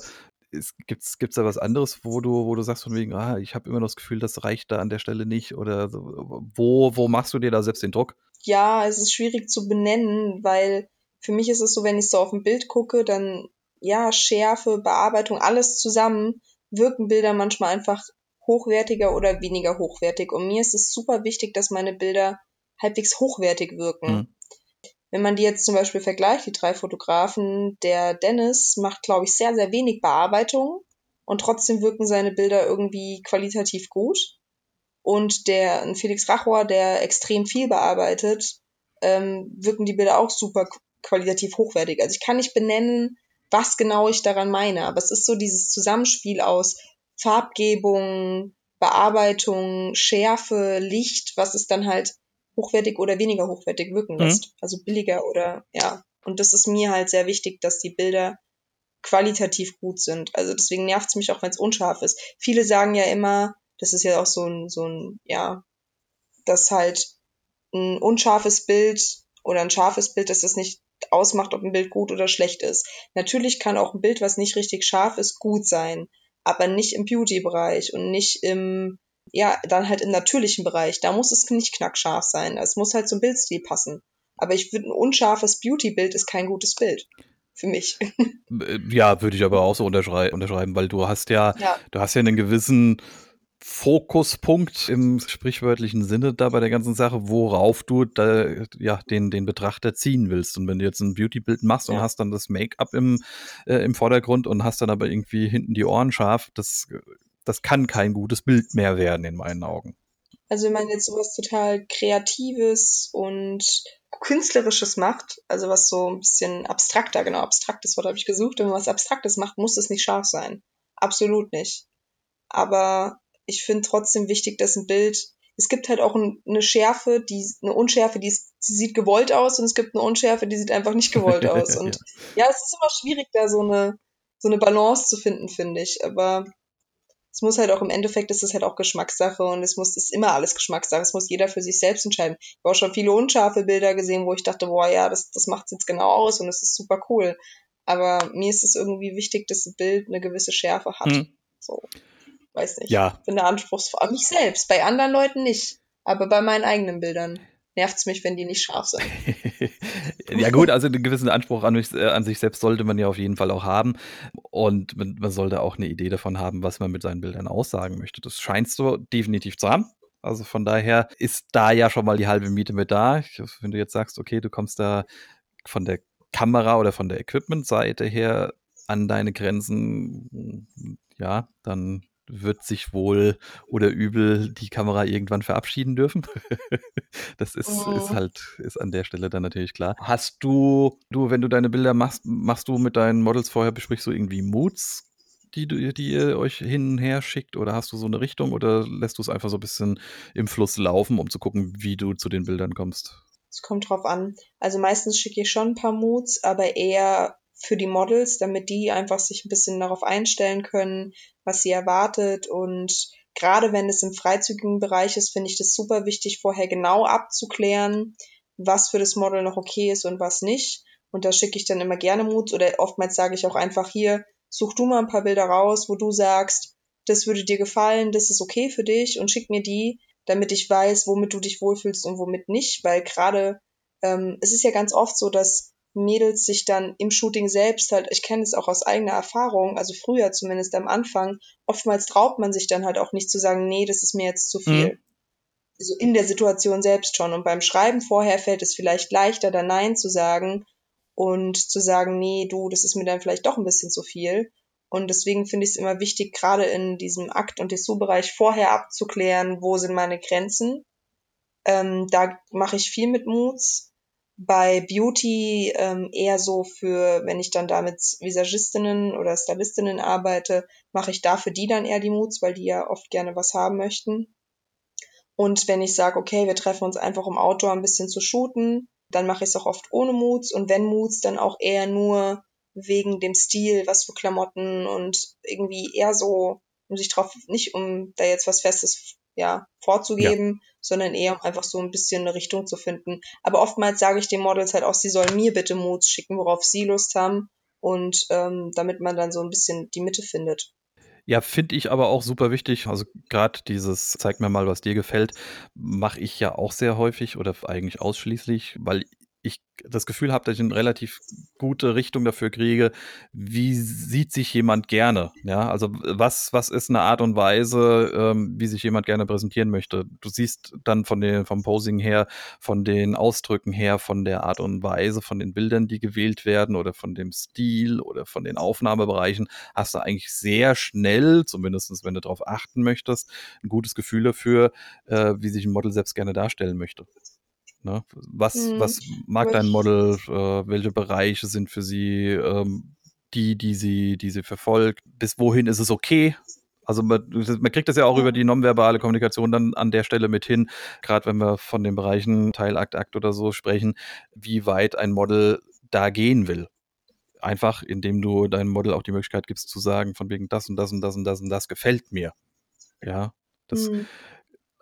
gibt es da was anderes, wo du, wo du sagst von wegen, ah, ich habe immer noch das Gefühl, das reicht da an der Stelle nicht? Oder wo, wo machst du dir da selbst den Druck? Ja, es ist schwierig zu benennen, weil für mich ist es so, wenn ich so auf ein Bild gucke, dann ja, Schärfe, Bearbeitung, alles zusammen wirken Bilder manchmal einfach hochwertiger oder weniger hochwertig. Und mir ist es super wichtig, dass meine Bilder halbwegs hochwertig wirken. Mhm. Wenn man die jetzt zum Beispiel vergleicht, die drei Fotografen, der Dennis macht, glaube ich, sehr, sehr wenig Bearbeitung und trotzdem wirken seine Bilder irgendwie qualitativ gut. Und der Felix Rachor, der extrem viel bearbeitet, ähm, wirken die Bilder auch super qualitativ hochwertig. Also ich kann nicht benennen, was genau ich daran meine, aber es ist so dieses Zusammenspiel aus Farbgebung, Bearbeitung, Schärfe, Licht, was es dann halt hochwertig oder weniger hochwertig wirken mhm. lässt. Mhm. Also billiger oder ja. Und das ist mir halt sehr wichtig, dass die Bilder qualitativ gut sind. Also deswegen nervt es mich auch, wenn es unscharf ist. Viele sagen ja immer, das ist ja auch so ein, so ein, ja, dass halt ein unscharfes Bild oder ein scharfes Bild, dass das nicht ausmacht, ob ein Bild gut oder schlecht ist. Natürlich kann auch ein Bild, was nicht richtig scharf ist, gut sein, aber nicht im Beauty-Bereich und nicht im ja, dann halt im natürlichen Bereich. Da muss es nicht knackscharf sein. Es muss halt zum Bildstil passen. Aber ich würde ein unscharfes Beauty-Bild ist kein gutes Bild. Für mich. Äh, ja, würde ich aber auch so unterschrei unterschreiben, weil du hast ja, ja, du hast ja einen gewissen Fokuspunkt im sprichwörtlichen Sinne da bei der ganzen Sache, worauf du da, ja, den, den Betrachter ziehen willst. Und wenn du jetzt ein Beauty-Bild machst ja. und hast dann das Make-up im, äh, im Vordergrund und hast dann aber irgendwie hinten die Ohren scharf, das das kann kein gutes Bild mehr werden in meinen Augen. Also wenn man jetzt sowas total Kreatives und Künstlerisches macht, also was so ein bisschen abstrakter, genau, abstraktes Wort habe ich gesucht, wenn man was Abstraktes macht, muss es nicht scharf sein. Absolut nicht. Aber ich finde trotzdem wichtig, dass ein Bild, es gibt halt auch eine Schärfe, die, eine Unschärfe, die, ist, die sieht gewollt aus und es gibt eine Unschärfe, die sieht einfach nicht gewollt aus. Und ja. ja, es ist immer schwierig, da so eine, so eine Balance zu finden, finde ich. Aber es muss halt auch im Endeffekt ist es halt auch Geschmackssache und es muss, ist immer alles Geschmackssache. Es muss jeder für sich selbst entscheiden. Ich habe auch schon viele unscharfe Bilder gesehen, wo ich dachte, boah, ja, das, das macht jetzt genau aus und es ist super cool. Aber mir ist es irgendwie wichtig, dass das Bild eine gewisse Schärfe hat. Mhm. So. Weiß nicht. Ja. Ich bin da anspruchsvoll. Mich selbst, bei anderen Leuten nicht. Aber bei meinen eigenen Bildern nervt es mich, wenn die nicht scharf sind. ja gut, also einen gewissen Anspruch an, mich, äh, an, sich selbst sollte man ja auf jeden Fall auch haben. Und man, man, sollte auch eine Idee davon haben, was man mit seinen Bildern aussagen möchte. Das scheinst du definitiv zu haben. Also von daher ist da ja schon mal die halbe Miete mit da. Wenn du jetzt sagst, okay, du kommst da von der Kamera oder von der Equipment-Seite her an deine Grenzen, ja, dann wird sich wohl oder übel die Kamera irgendwann verabschieden dürfen. das ist, oh. ist halt, ist an der Stelle dann natürlich klar. Hast du, du, wenn du deine Bilder machst, machst du mit deinen Models vorher, besprichst du irgendwie Moods, die, die ihr euch hin und her schickt oder hast du so eine Richtung oder lässt du es einfach so ein bisschen im Fluss laufen, um zu gucken, wie du zu den Bildern kommst? Es kommt drauf an. Also meistens schicke ich schon ein paar Moods, aber eher für die Models, damit die einfach sich ein bisschen darauf einstellen können, was sie erwartet. Und gerade wenn es im freizügigen Bereich ist, finde ich das super wichtig, vorher genau abzuklären, was für das Model noch okay ist und was nicht. Und da schicke ich dann immer gerne Mut oder oftmals sage ich auch einfach hier, such du mal ein paar Bilder raus, wo du sagst, das würde dir gefallen, das ist okay für dich und schick mir die, damit ich weiß, womit du dich wohlfühlst und womit nicht, weil gerade ähm, es ist ja ganz oft so, dass Mädels sich dann im Shooting selbst halt, ich kenne es auch aus eigener Erfahrung, also früher zumindest am Anfang, oftmals traut man sich dann halt auch nicht zu sagen, nee, das ist mir jetzt zu viel. Mhm. Also in der Situation selbst schon. Und beim Schreiben vorher fällt es vielleicht leichter, da Nein zu sagen und zu sagen, nee, du, das ist mir dann vielleicht doch ein bisschen zu viel. Und deswegen finde ich es immer wichtig, gerade in diesem Akt- und Dessous-Bereich vorher abzuklären, wo sind meine Grenzen. Ähm, da mache ich viel mit Moods bei Beauty ähm, eher so für, wenn ich dann da mit Visagistinnen oder Stylistinnen arbeite, mache ich da für die dann eher die Moods, weil die ja oft gerne was haben möchten. Und wenn ich sage, okay, wir treffen uns einfach um Outdoor ein bisschen zu shooten, dann mache ich es auch oft ohne Moods und wenn Moods, dann auch eher nur wegen dem Stil, was für Klamotten und irgendwie eher so, um sich drauf, nicht um da jetzt was Festes ja, vorzugeben, ja. Sondern eher um einfach so ein bisschen eine Richtung zu finden. Aber oftmals sage ich den Models halt auch, sie sollen mir bitte Moods schicken, worauf sie Lust haben und ähm, damit man dann so ein bisschen die Mitte findet. Ja, finde ich aber auch super wichtig. Also gerade dieses zeig mir mal, was dir gefällt, mache ich ja auch sehr häufig oder eigentlich ausschließlich, weil ich das Gefühl habe, dass ich ein relativ gute Richtung dafür kriege, wie sieht sich jemand gerne? Ja, also was, was ist eine Art und Weise, ähm, wie sich jemand gerne präsentieren möchte? Du siehst dann von den, vom Posing her, von den Ausdrücken her, von der Art und Weise, von den Bildern, die gewählt werden oder von dem Stil oder von den Aufnahmebereichen, hast du eigentlich sehr schnell, zumindestens wenn du darauf achten möchtest, ein gutes Gefühl dafür, äh, wie sich ein Model selbst gerne darstellen möchte. Ne? Was, mhm. was mag dein Model? Äh, welche Bereiche sind für sie ähm, die, die sie, die sie verfolgt? Bis wohin ist es okay? Also man, man kriegt das ja auch über die nonverbale Kommunikation dann an der Stelle mit hin, gerade wenn wir von den Bereichen Teilakt, Akt oder so sprechen, wie weit ein Model da gehen will. Einfach, indem du deinem Model auch die Möglichkeit gibst zu sagen, von wegen das und das und das und das und das gefällt mir. Ja, das, mhm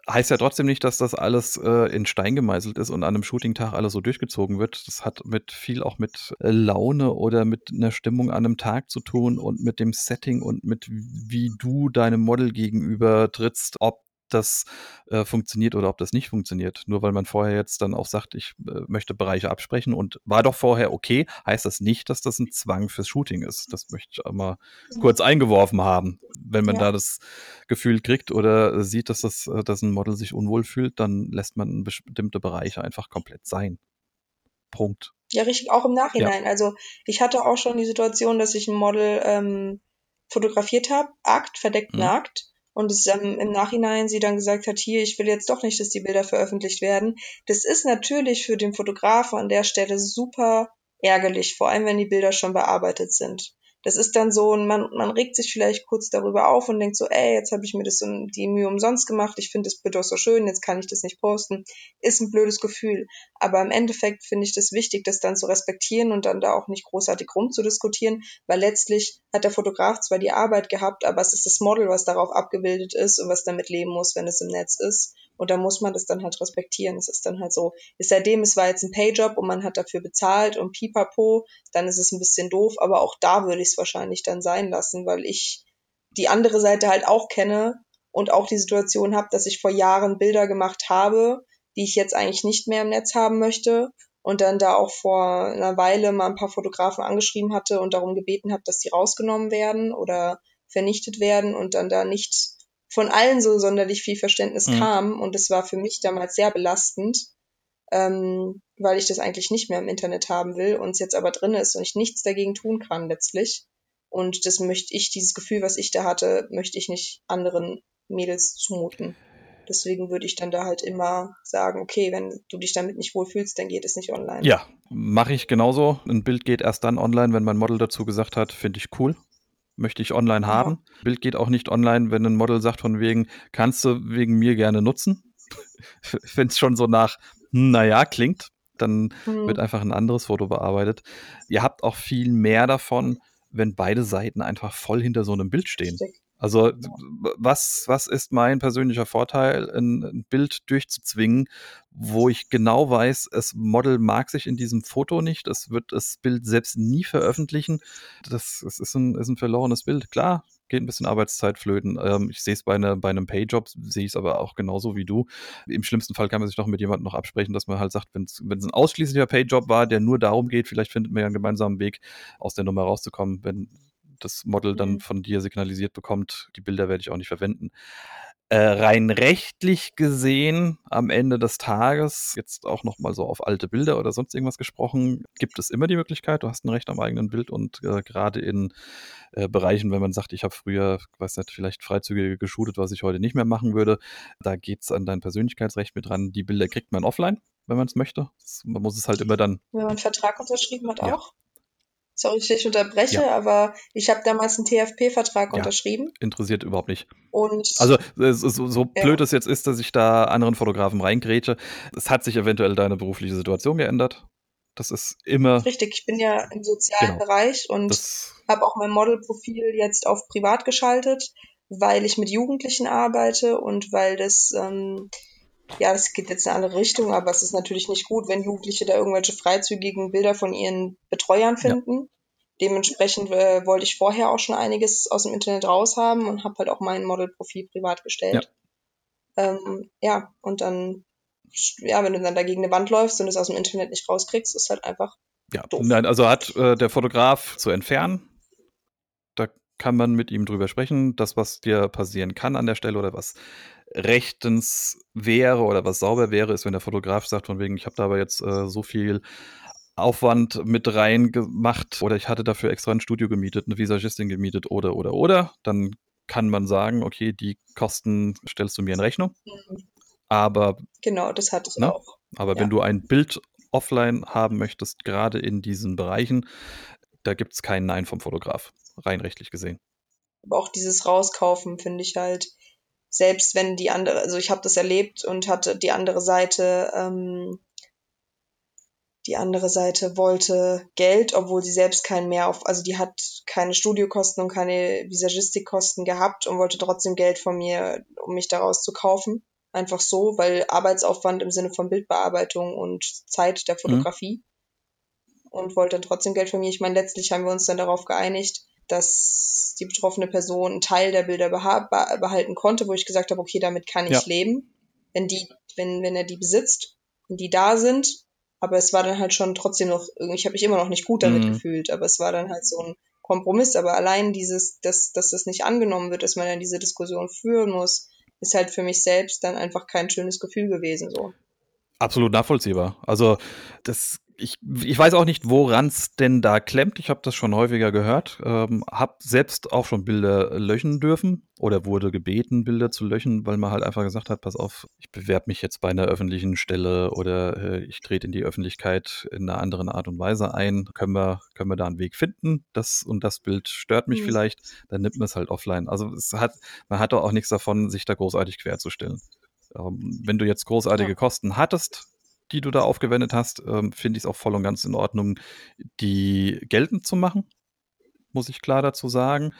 heißt ja trotzdem nicht, dass das alles äh, in Stein gemeißelt ist und an einem Shooting-Tag alles so durchgezogen wird. Das hat mit viel auch mit äh, Laune oder mit einer Stimmung an einem Tag zu tun und mit dem Setting und mit wie du deinem Model gegenüber trittst, ob das äh, funktioniert oder ob das nicht funktioniert. Nur weil man vorher jetzt dann auch sagt, ich äh, möchte Bereiche absprechen und war doch vorher okay, heißt das nicht, dass das ein Zwang fürs Shooting ist. Das möchte ich mal kurz eingeworfen haben. Wenn man ja. da das Gefühl kriegt oder sieht, dass, das, äh, dass ein Model sich unwohl fühlt, dann lässt man bestimmte Bereiche einfach komplett sein. Punkt. Ja, richtig, auch im Nachhinein. Ja. Also ich hatte auch schon die Situation, dass ich ein Model ähm, fotografiert habe, Akt, verdeckten mhm. Akt und es ähm, im Nachhinein sie dann gesagt hat, hier, ich will jetzt doch nicht, dass die Bilder veröffentlicht werden. Das ist natürlich für den Fotografen an der Stelle super ärgerlich, vor allem wenn die Bilder schon bearbeitet sind das ist dann so, man, man regt sich vielleicht kurz darüber auf und denkt so, ey, jetzt habe ich mir das so die Mühe umsonst gemacht, ich finde das Bild doch so schön, jetzt kann ich das nicht posten. Ist ein blödes Gefühl. Aber im Endeffekt finde ich das wichtig, das dann zu respektieren und dann da auch nicht großartig rumzudiskutieren, weil letztlich hat der Fotograf zwar die Arbeit gehabt, aber es ist das Model, was darauf abgebildet ist und was damit leben muss, wenn es im Netz ist. Und da muss man das dann halt respektieren. Es ist dann halt so, ist seitdem, es war jetzt ein Payjob und man hat dafür bezahlt und pipapo, dann ist es ein bisschen doof, aber auch da würde ich es wahrscheinlich dann sein lassen, weil ich die andere Seite halt auch kenne und auch die Situation habe, dass ich vor Jahren Bilder gemacht habe, die ich jetzt eigentlich nicht mehr im Netz haben möchte und dann da auch vor einer Weile mal ein paar Fotografen angeschrieben hatte und darum gebeten habe, dass die rausgenommen werden oder vernichtet werden und dann da nicht von allen so sonderlich viel Verständnis mhm. kam. Und es war für mich damals sehr belastend, ähm, weil ich das eigentlich nicht mehr im Internet haben will und es jetzt aber drin ist und ich nichts dagegen tun kann letztlich. Und das möchte ich, dieses Gefühl, was ich da hatte, möchte ich nicht anderen Mädels zumuten. Deswegen würde ich dann da halt immer sagen, okay, wenn du dich damit nicht wohlfühlst, dann geht es nicht online. Ja, mache ich genauso. Ein Bild geht erst dann online, wenn mein Model dazu gesagt hat, finde ich cool möchte ich online haben. Ja. Bild geht auch nicht online, wenn ein Model sagt von wegen, kannst du wegen mir gerne nutzen. Wenn es schon so nach, naja, klingt, dann mhm. wird einfach ein anderes Foto bearbeitet. Ihr habt auch viel mehr davon, wenn beide Seiten einfach voll hinter so einem Bild stehen. Also was, was ist mein persönlicher Vorteil, ein, ein, Bild durchzuzwingen, wo ich genau weiß, das Model mag sich in diesem Foto nicht, es wird das Bild selbst nie veröffentlichen. Das, das ist, ein, ist ein verlorenes Bild. Klar, geht ein bisschen Arbeitszeit flöten. Ähm, ich sehe es bei, eine, bei einem Payjob, sehe ich es aber auch genauso wie du. Im schlimmsten Fall kann man sich noch mit jemandem noch absprechen, dass man halt sagt, wenn es ein ausschließlicher Payjob war, der nur darum geht, vielleicht findet man ja einen gemeinsamen Weg, aus der Nummer rauszukommen. Wenn das Model dann mhm. von dir signalisiert bekommt, die Bilder werde ich auch nicht verwenden. Äh, rein rechtlich gesehen, am Ende des Tages, jetzt auch nochmal so auf alte Bilder oder sonst irgendwas gesprochen, gibt es immer die Möglichkeit, du hast ein Recht am eigenen Bild und äh, gerade in äh, Bereichen, wenn man sagt, ich habe früher, weiß nicht, vielleicht freizügig geshootet, was ich heute nicht mehr machen würde, da geht es an dein Persönlichkeitsrecht mit dran. Die Bilder kriegt man offline, wenn man es möchte. Das, man muss es halt immer dann. Wenn man einen Vertrag unterschrieben hat, ja. auch sorry, ich unterbreche, ja. aber ich habe damals einen TFP-Vertrag ja, unterschrieben. Interessiert überhaupt nicht. Und also so, so ja. blöd es jetzt ist, dass ich da anderen Fotografen reingrätsche, es hat sich eventuell deine berufliche Situation geändert. Das ist immer. Richtig, ich bin ja im sozialen genau. Bereich und habe auch mein Modelprofil jetzt auf privat geschaltet, weil ich mit Jugendlichen arbeite und weil das ähm, ja, das geht jetzt in eine andere Richtung, aber es ist natürlich nicht gut, wenn Jugendliche da irgendwelche freizügigen Bilder von ihren Betreuern finden. Ja. Dementsprechend äh, wollte ich vorher auch schon einiges aus dem Internet raushaben und habe halt auch mein Modelprofil privat gestellt. Ja. Ähm, ja, und dann, ja, wenn du dann dagegen eine Wand läufst und es aus dem Internet nicht rauskriegst, ist halt einfach Ja, nein, also hat äh, der Fotograf zu entfernen. Da kann man mit ihm drüber sprechen, das, was dir passieren kann an der Stelle oder was rechtens wäre oder was sauber wäre, ist, wenn der Fotograf sagt, von wegen, ich habe da aber jetzt äh, so viel Aufwand mit rein gemacht oder ich hatte dafür extra ein Studio gemietet, eine Visagistin gemietet oder, oder, oder, dann kann man sagen, okay, die Kosten stellst du mir in Rechnung. Mhm. Aber. Genau, das hatte ich ne? auch. Aber ja. wenn du ein Bild offline haben möchtest, gerade in diesen Bereichen, da gibt es kein Nein vom Fotograf, rein rechtlich gesehen. Aber auch dieses Rauskaufen finde ich halt, selbst wenn die andere, also ich habe das erlebt und hatte die andere Seite, ähm, die andere Seite wollte Geld, obwohl sie selbst keinen mehr auf, also die hat keine Studiokosten und keine Visagistikkosten gehabt und wollte trotzdem Geld von mir, um mich daraus zu kaufen. Einfach so, weil Arbeitsaufwand im Sinne von Bildbearbeitung und Zeit der mhm. Fotografie. Mhm. Und wollte dann trotzdem Geld von mir. Ich meine, letztlich haben wir uns dann darauf geeinigt, dass die betroffene Person einen Teil der Bilder behalten konnte, wo ich gesagt habe, okay, damit kann ich ja. leben, wenn die, wenn, wenn er die besitzt und die da sind. Aber es war dann halt schon trotzdem noch, ich habe mich immer noch nicht gut damit mhm. gefühlt, aber es war dann halt so ein Kompromiss. Aber allein dieses, dass, dass das nicht angenommen wird, dass man dann diese Diskussion führen muss, ist halt für mich selbst dann einfach kein schönes Gefühl gewesen. So. Absolut nachvollziehbar. Also das ich, ich weiß auch nicht, woran es denn da klemmt. Ich habe das schon häufiger gehört. Ähm, habe selbst auch schon Bilder löschen dürfen oder wurde gebeten, Bilder zu löschen, weil man halt einfach gesagt hat, pass auf, ich bewerbe mich jetzt bei einer öffentlichen Stelle oder äh, ich trete in die Öffentlichkeit in einer anderen Art und Weise ein. Können wir, können wir da einen Weg finden? Das und das Bild stört mich mhm. vielleicht, dann nimmt man es halt offline. Also es hat, man hat doch auch nichts davon, sich da großartig querzustellen. Ähm, wenn du jetzt großartige ja. Kosten hattest, die du da aufgewendet hast, ähm, finde ich es auch voll und ganz in Ordnung, die geltend zu machen, muss ich klar dazu sagen.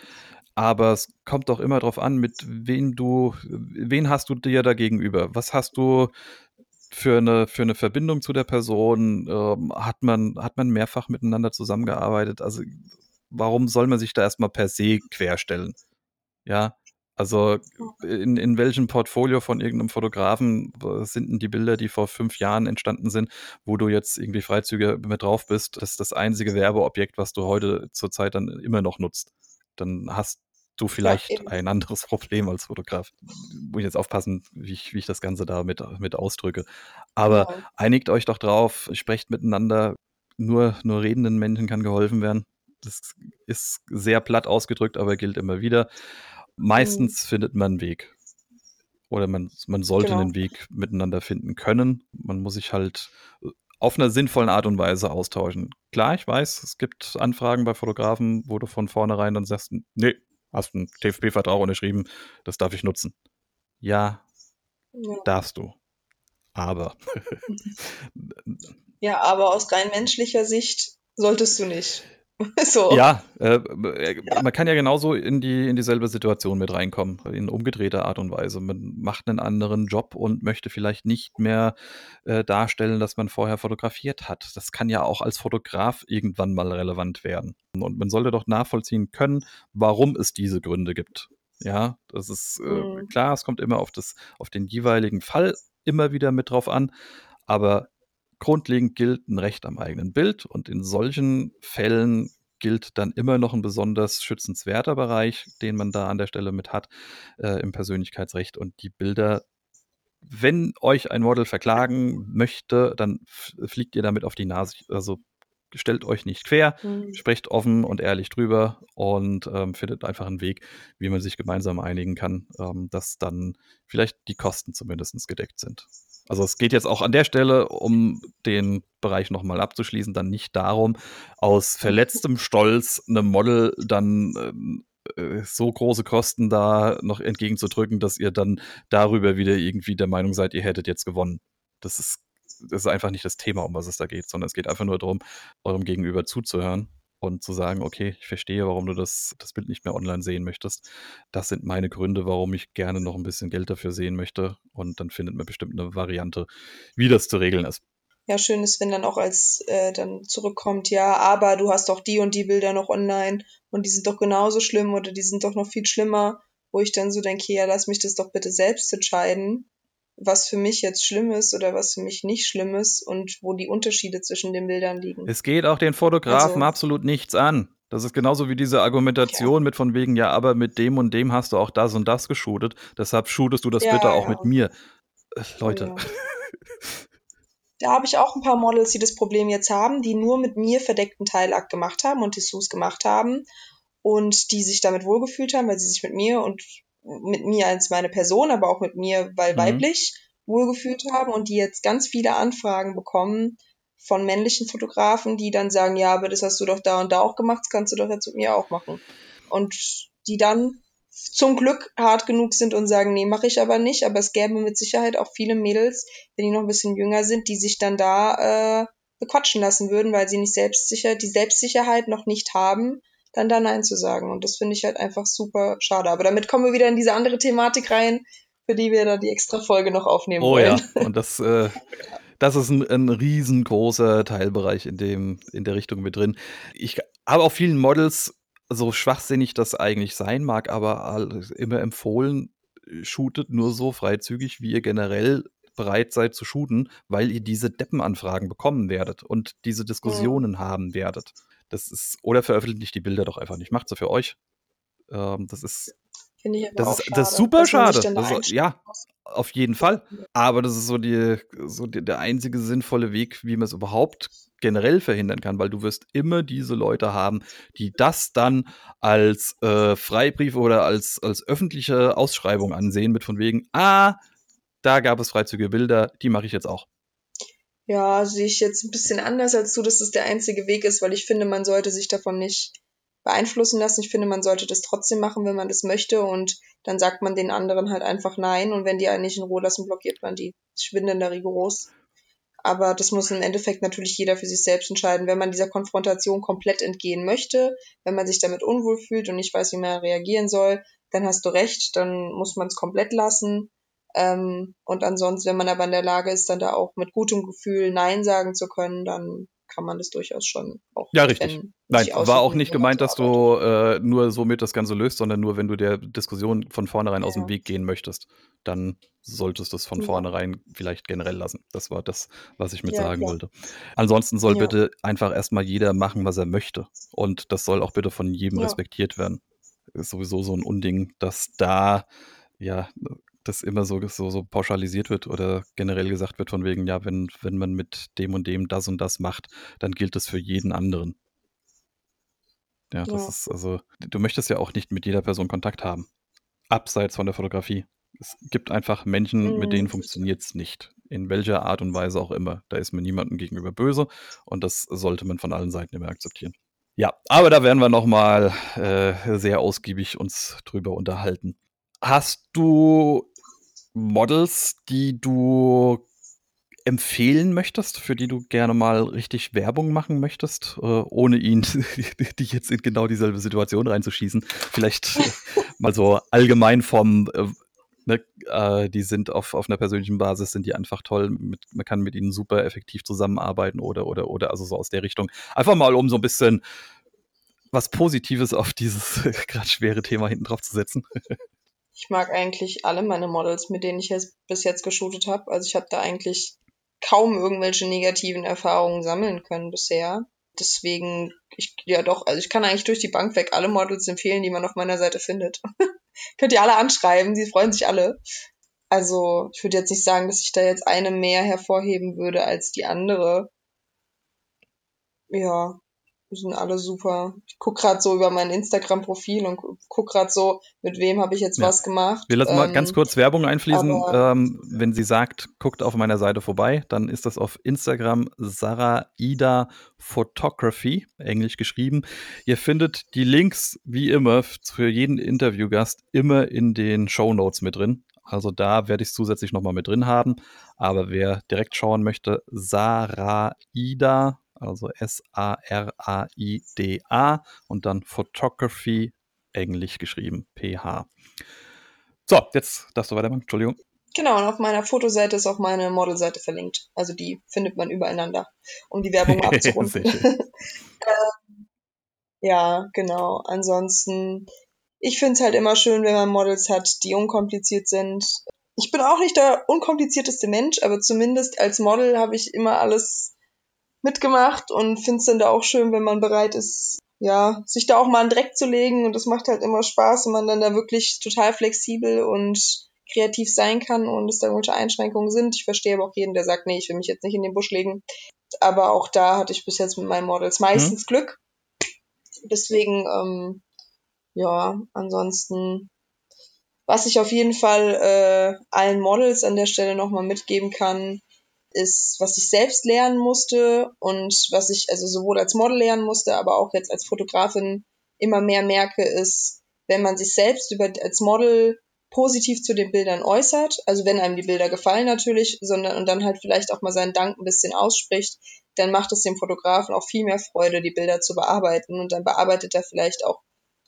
Aber es kommt doch immer darauf an, mit wem du, wen hast du dir da gegenüber? Was hast du für eine, für eine Verbindung zu der Person? Ähm, hat, man, hat man mehrfach miteinander zusammengearbeitet? Also, warum soll man sich da erstmal per se querstellen? Ja, also in, in welchem Portfolio von irgendeinem Fotografen sind denn die Bilder, die vor fünf Jahren entstanden sind, wo du jetzt irgendwie Freizüge mit drauf bist? Das ist das einzige Werbeobjekt, was du heute zurzeit dann immer noch nutzt. Dann hast du vielleicht ja, ein anderes Problem als Fotograf. Muss ich jetzt aufpassen, wie ich, wie ich das Ganze da mit, mit ausdrücke. Aber genau. einigt euch doch drauf, sprecht miteinander. Nur, nur redenden Menschen kann geholfen werden. Das ist sehr platt ausgedrückt, aber gilt immer wieder. Meistens mhm. findet man einen Weg. Oder man, man sollte genau. einen Weg miteinander finden können. Man muss sich halt äh, auf einer sinnvollen Art und Weise austauschen. Klar, ich weiß, es gibt Anfragen bei Fotografen, wo du von vornherein dann sagst, nee, hast einen TFP-Vertrag unterschrieben, das darf ich nutzen. Ja, ja. darfst du. Aber. ja, aber aus rein menschlicher Sicht solltest du nicht. so. Ja, äh, äh, ja, man kann ja genauso in, die, in dieselbe Situation mit reinkommen, in umgedrehter Art und Weise. Man macht einen anderen Job und möchte vielleicht nicht mehr äh, darstellen, dass man vorher fotografiert hat. Das kann ja auch als Fotograf irgendwann mal relevant werden. Und man sollte doch nachvollziehen können, warum es diese Gründe gibt. Ja, das ist äh, mhm. klar, es kommt immer auf, das, auf den jeweiligen Fall immer wieder mit drauf an. Aber Grundlegend gilt ein Recht am eigenen Bild und in solchen Fällen gilt dann immer noch ein besonders schützenswerter Bereich, den man da an der Stelle mit hat äh, im Persönlichkeitsrecht und die Bilder. Wenn euch ein Model verklagen möchte, dann fliegt ihr damit auf die Nase. Also stellt euch nicht quer, mhm. sprecht offen und ehrlich drüber und ähm, findet einfach einen Weg, wie man sich gemeinsam einigen kann, ähm, dass dann vielleicht die Kosten zumindest gedeckt sind. Also es geht jetzt auch an der Stelle, um den Bereich nochmal abzuschließen, dann nicht darum, aus verletztem Stolz einem Model dann ähm, äh, so große Kosten da noch entgegenzudrücken, dass ihr dann darüber wieder irgendwie der Meinung seid, ihr hättet jetzt gewonnen. Das ist, das ist einfach nicht das Thema, um was es da geht, sondern es geht einfach nur darum, eurem Gegenüber zuzuhören und zu sagen, okay, ich verstehe, warum du das, das Bild nicht mehr online sehen möchtest. Das sind meine Gründe, warum ich gerne noch ein bisschen Geld dafür sehen möchte. Und dann findet man bestimmt eine Variante, wie das zu regeln ist. Ja, schön ist, wenn dann auch als äh, dann zurückkommt, ja, aber du hast doch die und die Bilder noch online und die sind doch genauso schlimm oder die sind doch noch viel schlimmer, wo ich dann so denke, ja, lass mich das doch bitte selbst entscheiden. Was für mich jetzt schlimm ist oder was für mich nicht schlimm ist und wo die Unterschiede zwischen den Bildern liegen. Es geht auch den Fotografen also, absolut nichts an. Das ist genauso wie diese Argumentation ja. mit von wegen, ja, aber mit dem und dem hast du auch das und das geshootet, deshalb shootest du das ja, bitte auch ja. mit mir. Äh, Leute. Oh, da habe ich auch ein paar Models, die das Problem jetzt haben, die nur mit mir verdeckten Teilakt gemacht haben und Dessous gemacht haben und die sich damit wohlgefühlt haben, weil sie sich mit mir und mit mir als meine Person, aber auch mit mir, weil mhm. weiblich, wohlgefühlt haben und die jetzt ganz viele Anfragen bekommen von männlichen Fotografen, die dann sagen, ja, aber das hast du doch da und da auch gemacht, das kannst du doch jetzt mit mir auch machen. Und die dann zum Glück hart genug sind und sagen, nee, mache ich aber nicht. Aber es gäbe mit Sicherheit auch viele Mädels, wenn die noch ein bisschen jünger sind, die sich dann da äh, bequatschen lassen würden, weil sie nicht selbstsicher, die Selbstsicherheit noch nicht haben, dann da Nein zu sagen. Und das finde ich halt einfach super schade. Aber damit kommen wir wieder in diese andere Thematik rein, für die wir da die extra Folge noch aufnehmen oh, wollen. Oh ja, und das, äh, das ist ein, ein riesengroßer Teilbereich in, dem, in der Richtung mit drin. Ich habe auch vielen Models so schwachsinnig das eigentlich sein mag, aber immer empfohlen, shootet nur so freizügig, wie ihr generell bereit seid zu shooten, weil ihr diese Deppenanfragen bekommen werdet und diese Diskussionen ja. haben werdet. Das ist, oder veröffentlicht die Bilder doch einfach nicht. Macht sie für euch. Ähm, das ist. Das ist, das ist super schade. Das ist, ja, auf jeden Fall. Aber das ist so, die, so die, der einzige sinnvolle Weg, wie man es überhaupt generell verhindern kann, weil du wirst immer diese Leute haben, die das dann als äh, Freibrief oder als, als öffentliche Ausschreibung ansehen, mit von wegen, ah, da gab es freizügige Bilder, die mache ich jetzt auch. Ja, sehe ich jetzt ein bisschen anders als du, dass es der einzige Weg ist, weil ich finde, man sollte sich davon nicht beeinflussen lassen. Ich finde, man sollte das trotzdem machen, wenn man das möchte und dann sagt man den anderen halt einfach nein und wenn die einen nicht in Ruhe lassen, blockiert man die. Ich da rigoros. Aber das muss im Endeffekt natürlich jeder für sich selbst entscheiden. Wenn man dieser Konfrontation komplett entgehen möchte, wenn man sich damit unwohl fühlt und nicht weiß, wie man reagieren soll, dann hast du recht, dann muss man es komplett lassen. Ähm, und ansonsten, wenn man aber in der Lage ist, dann da auch mit gutem Gefühl Nein sagen zu können, dann kann man das durchaus schon auch. Ja, richtig. Nein, war auch nicht gemeint, dass du äh, nur somit das Ganze löst, sondern nur, wenn du der Diskussion von vornherein ja. aus dem Weg gehen möchtest, dann solltest du es von ja. vornherein vielleicht generell lassen. Das war das, was ich mit ja, sagen klar. wollte. Ansonsten soll bitte einfach erstmal jeder machen, was er möchte. Und das soll auch bitte von jedem respektiert werden. Ist sowieso so ein Unding, dass da ja das immer so, so, so pauschalisiert wird oder generell gesagt wird, von wegen, ja, wenn, wenn man mit dem und dem das und das macht, dann gilt das für jeden anderen. Ja, das ja. ist also, du möchtest ja auch nicht mit jeder Person Kontakt haben. Abseits von der Fotografie. Es gibt einfach Menschen, mhm. mit denen funktioniert es nicht. In welcher Art und Weise auch immer. Da ist man niemandem gegenüber böse und das sollte man von allen Seiten immer akzeptieren. Ja, aber da werden wir nochmal äh, sehr ausgiebig uns drüber unterhalten. Hast du Models, die du empfehlen möchtest, für die du gerne mal richtig Werbung machen möchtest, äh, ohne ihn dich jetzt in genau dieselbe Situation reinzuschießen? Vielleicht mal so allgemein vom, äh, ne, äh, die sind auf, auf einer persönlichen Basis, sind die einfach toll, mit, man kann mit ihnen super effektiv zusammenarbeiten oder, oder, oder, also so aus der Richtung. Einfach mal, um so ein bisschen was Positives auf dieses gerade schwere Thema hinten drauf zu setzen. Ich mag eigentlich alle meine Models, mit denen ich jetzt, bis jetzt geshootet habe. Also ich habe da eigentlich kaum irgendwelche negativen Erfahrungen sammeln können bisher. Deswegen, ich, ja doch, also ich kann eigentlich durch die Bank weg alle Models empfehlen, die man auf meiner Seite findet. Könnt ihr alle anschreiben, sie freuen sich alle. Also, ich würde jetzt nicht sagen, dass ich da jetzt eine mehr hervorheben würde als die andere. Ja, die sind alle super. Ich guck gerade so über mein Instagram-Profil und guck gerade so, mit wem habe ich jetzt ja. was gemacht. Wir lassen ähm, mal ganz kurz Werbung einfließen. Ähm, wenn sie sagt, guckt auf meiner Seite vorbei, dann ist das auf Instagram Sarah Ida Photography, englisch geschrieben. Ihr findet die Links, wie immer, für jeden Interviewgast immer in den Show Notes mit drin. Also da werde ich es zusätzlich nochmal mit drin haben. Aber wer direkt schauen möchte, Sarah Ida also S-A-R-A-I-D-A und dann Photography, englisch geschrieben, P-H. So, jetzt darfst du weitermachen, Entschuldigung. Genau, und auf meiner Fotoseite ist auch meine Modelseite verlinkt. Also die findet man übereinander, um die Werbung abzurunden. ähm, ja, genau. Ansonsten, ich finde es halt immer schön, wenn man Models hat, die unkompliziert sind, ich bin auch nicht der unkomplizierteste Mensch, aber zumindest als Model habe ich immer alles mitgemacht und finde es dann da auch schön, wenn man bereit ist, ja, sich da auch mal einen Dreck zu legen und das macht halt immer Spaß, wenn man dann da wirklich total flexibel und kreativ sein kann und es da irgendwelche Einschränkungen sind. Ich verstehe aber auch jeden, der sagt, nee, ich will mich jetzt nicht in den Busch legen. Aber auch da hatte ich bis jetzt mit meinen Models meistens mhm. Glück. Deswegen, ähm, ja, ansonsten, was ich auf jeden Fall äh, allen Models an der Stelle nochmal mitgeben kann, ist, was ich selbst lernen musste und was ich also sowohl als Model lernen musste, aber auch jetzt als Fotografin immer mehr merke, ist, wenn man sich selbst über, als Model positiv zu den Bildern äußert, also wenn einem die Bilder gefallen natürlich, sondern und dann halt vielleicht auch mal seinen Dank ein bisschen ausspricht, dann macht es dem Fotografen auch viel mehr Freude, die Bilder zu bearbeiten und dann bearbeitet er vielleicht auch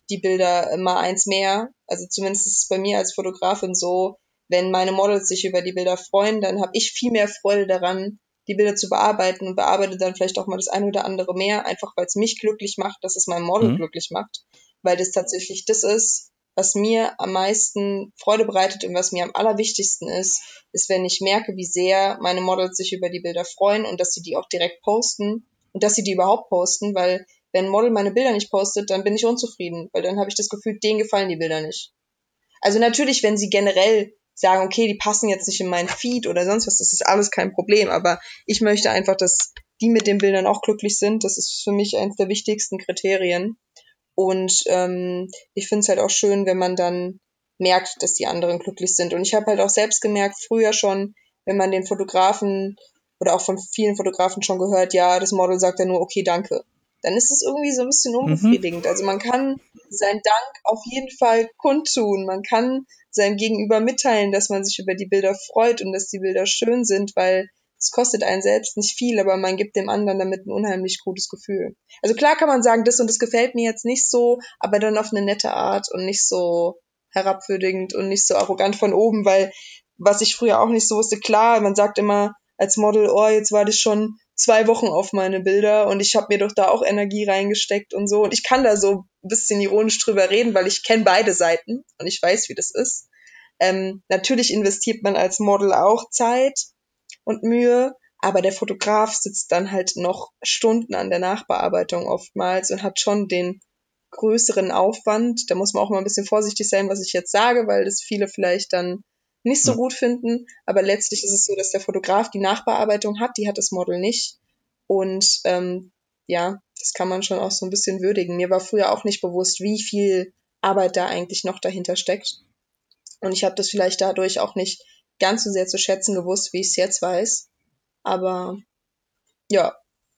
die Bilder mal eins mehr. Also zumindest ist es bei mir als Fotografin so, wenn meine Models sich über die Bilder freuen, dann habe ich viel mehr Freude daran, die Bilder zu bearbeiten und bearbeite dann vielleicht auch mal das eine oder andere mehr, einfach weil es mich glücklich macht, dass es mein Model mhm. glücklich macht, weil das tatsächlich das ist, was mir am meisten Freude bereitet und was mir am allerwichtigsten ist, ist, wenn ich merke, wie sehr meine Models sich über die Bilder freuen und dass sie die auch direkt posten und dass sie die überhaupt posten, weil wenn ein Model meine Bilder nicht postet, dann bin ich unzufrieden, weil dann habe ich das Gefühl, denen gefallen die Bilder nicht. Also natürlich, wenn sie generell sagen, okay, die passen jetzt nicht in meinen Feed oder sonst was, das ist alles kein Problem. Aber ich möchte einfach, dass die mit den Bildern auch glücklich sind. Das ist für mich eines der wichtigsten Kriterien. Und ähm, ich finde es halt auch schön, wenn man dann merkt, dass die anderen glücklich sind. Und ich habe halt auch selbst gemerkt, früher schon, wenn man den Fotografen oder auch von vielen Fotografen schon gehört, ja, das Model sagt ja nur, okay, danke. Dann ist es irgendwie so ein bisschen mhm. unbefriedigend. Mhm. Also man kann seinen Dank auf jeden Fall kundtun. Man kann seinem Gegenüber mitteilen, dass man sich über die Bilder freut und dass die Bilder schön sind, weil es kostet einen selbst nicht viel, aber man gibt dem anderen damit ein unheimlich gutes Gefühl. Also klar kann man sagen, das und das gefällt mir jetzt nicht so, aber dann auf eine nette Art und nicht so herabwürdigend und nicht so arrogant von oben, weil was ich früher auch nicht so wusste, klar, man sagt immer als Model, oh, jetzt war das schon zwei Wochen auf meine Bilder und ich habe mir doch da auch Energie reingesteckt und so. Und ich kann da so ein bisschen ironisch drüber reden, weil ich kenne beide Seiten und ich weiß, wie das ist. Ähm, natürlich investiert man als Model auch Zeit und Mühe, aber der Fotograf sitzt dann halt noch Stunden an der Nachbearbeitung oftmals und hat schon den größeren Aufwand. Da muss man auch mal ein bisschen vorsichtig sein, was ich jetzt sage, weil das viele vielleicht dann nicht so gut finden. Aber letztlich ist es so, dass der Fotograf die Nachbearbeitung hat, die hat das Model nicht. Und ähm, ja, das kann man schon auch so ein bisschen würdigen. Mir war früher auch nicht bewusst, wie viel Arbeit da eigentlich noch dahinter steckt. Und ich habe das vielleicht dadurch auch nicht ganz so sehr zu schätzen gewusst, wie ich es jetzt weiß. Aber ja,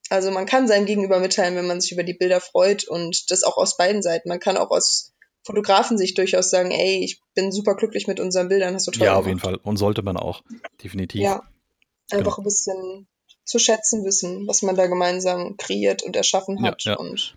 also man kann seinem Gegenüber mitteilen, wenn man sich über die Bilder freut und das auch aus beiden Seiten. Man kann auch aus Fotografen sich durchaus sagen, ey, ich bin super glücklich mit unseren Bildern, hast du toll Ja, auf jeden Fall. Und sollte man auch, definitiv. Ja, einfach genau. ein bisschen zu schätzen wissen, was man da gemeinsam kreiert und erschaffen hat. Ja, ja. Und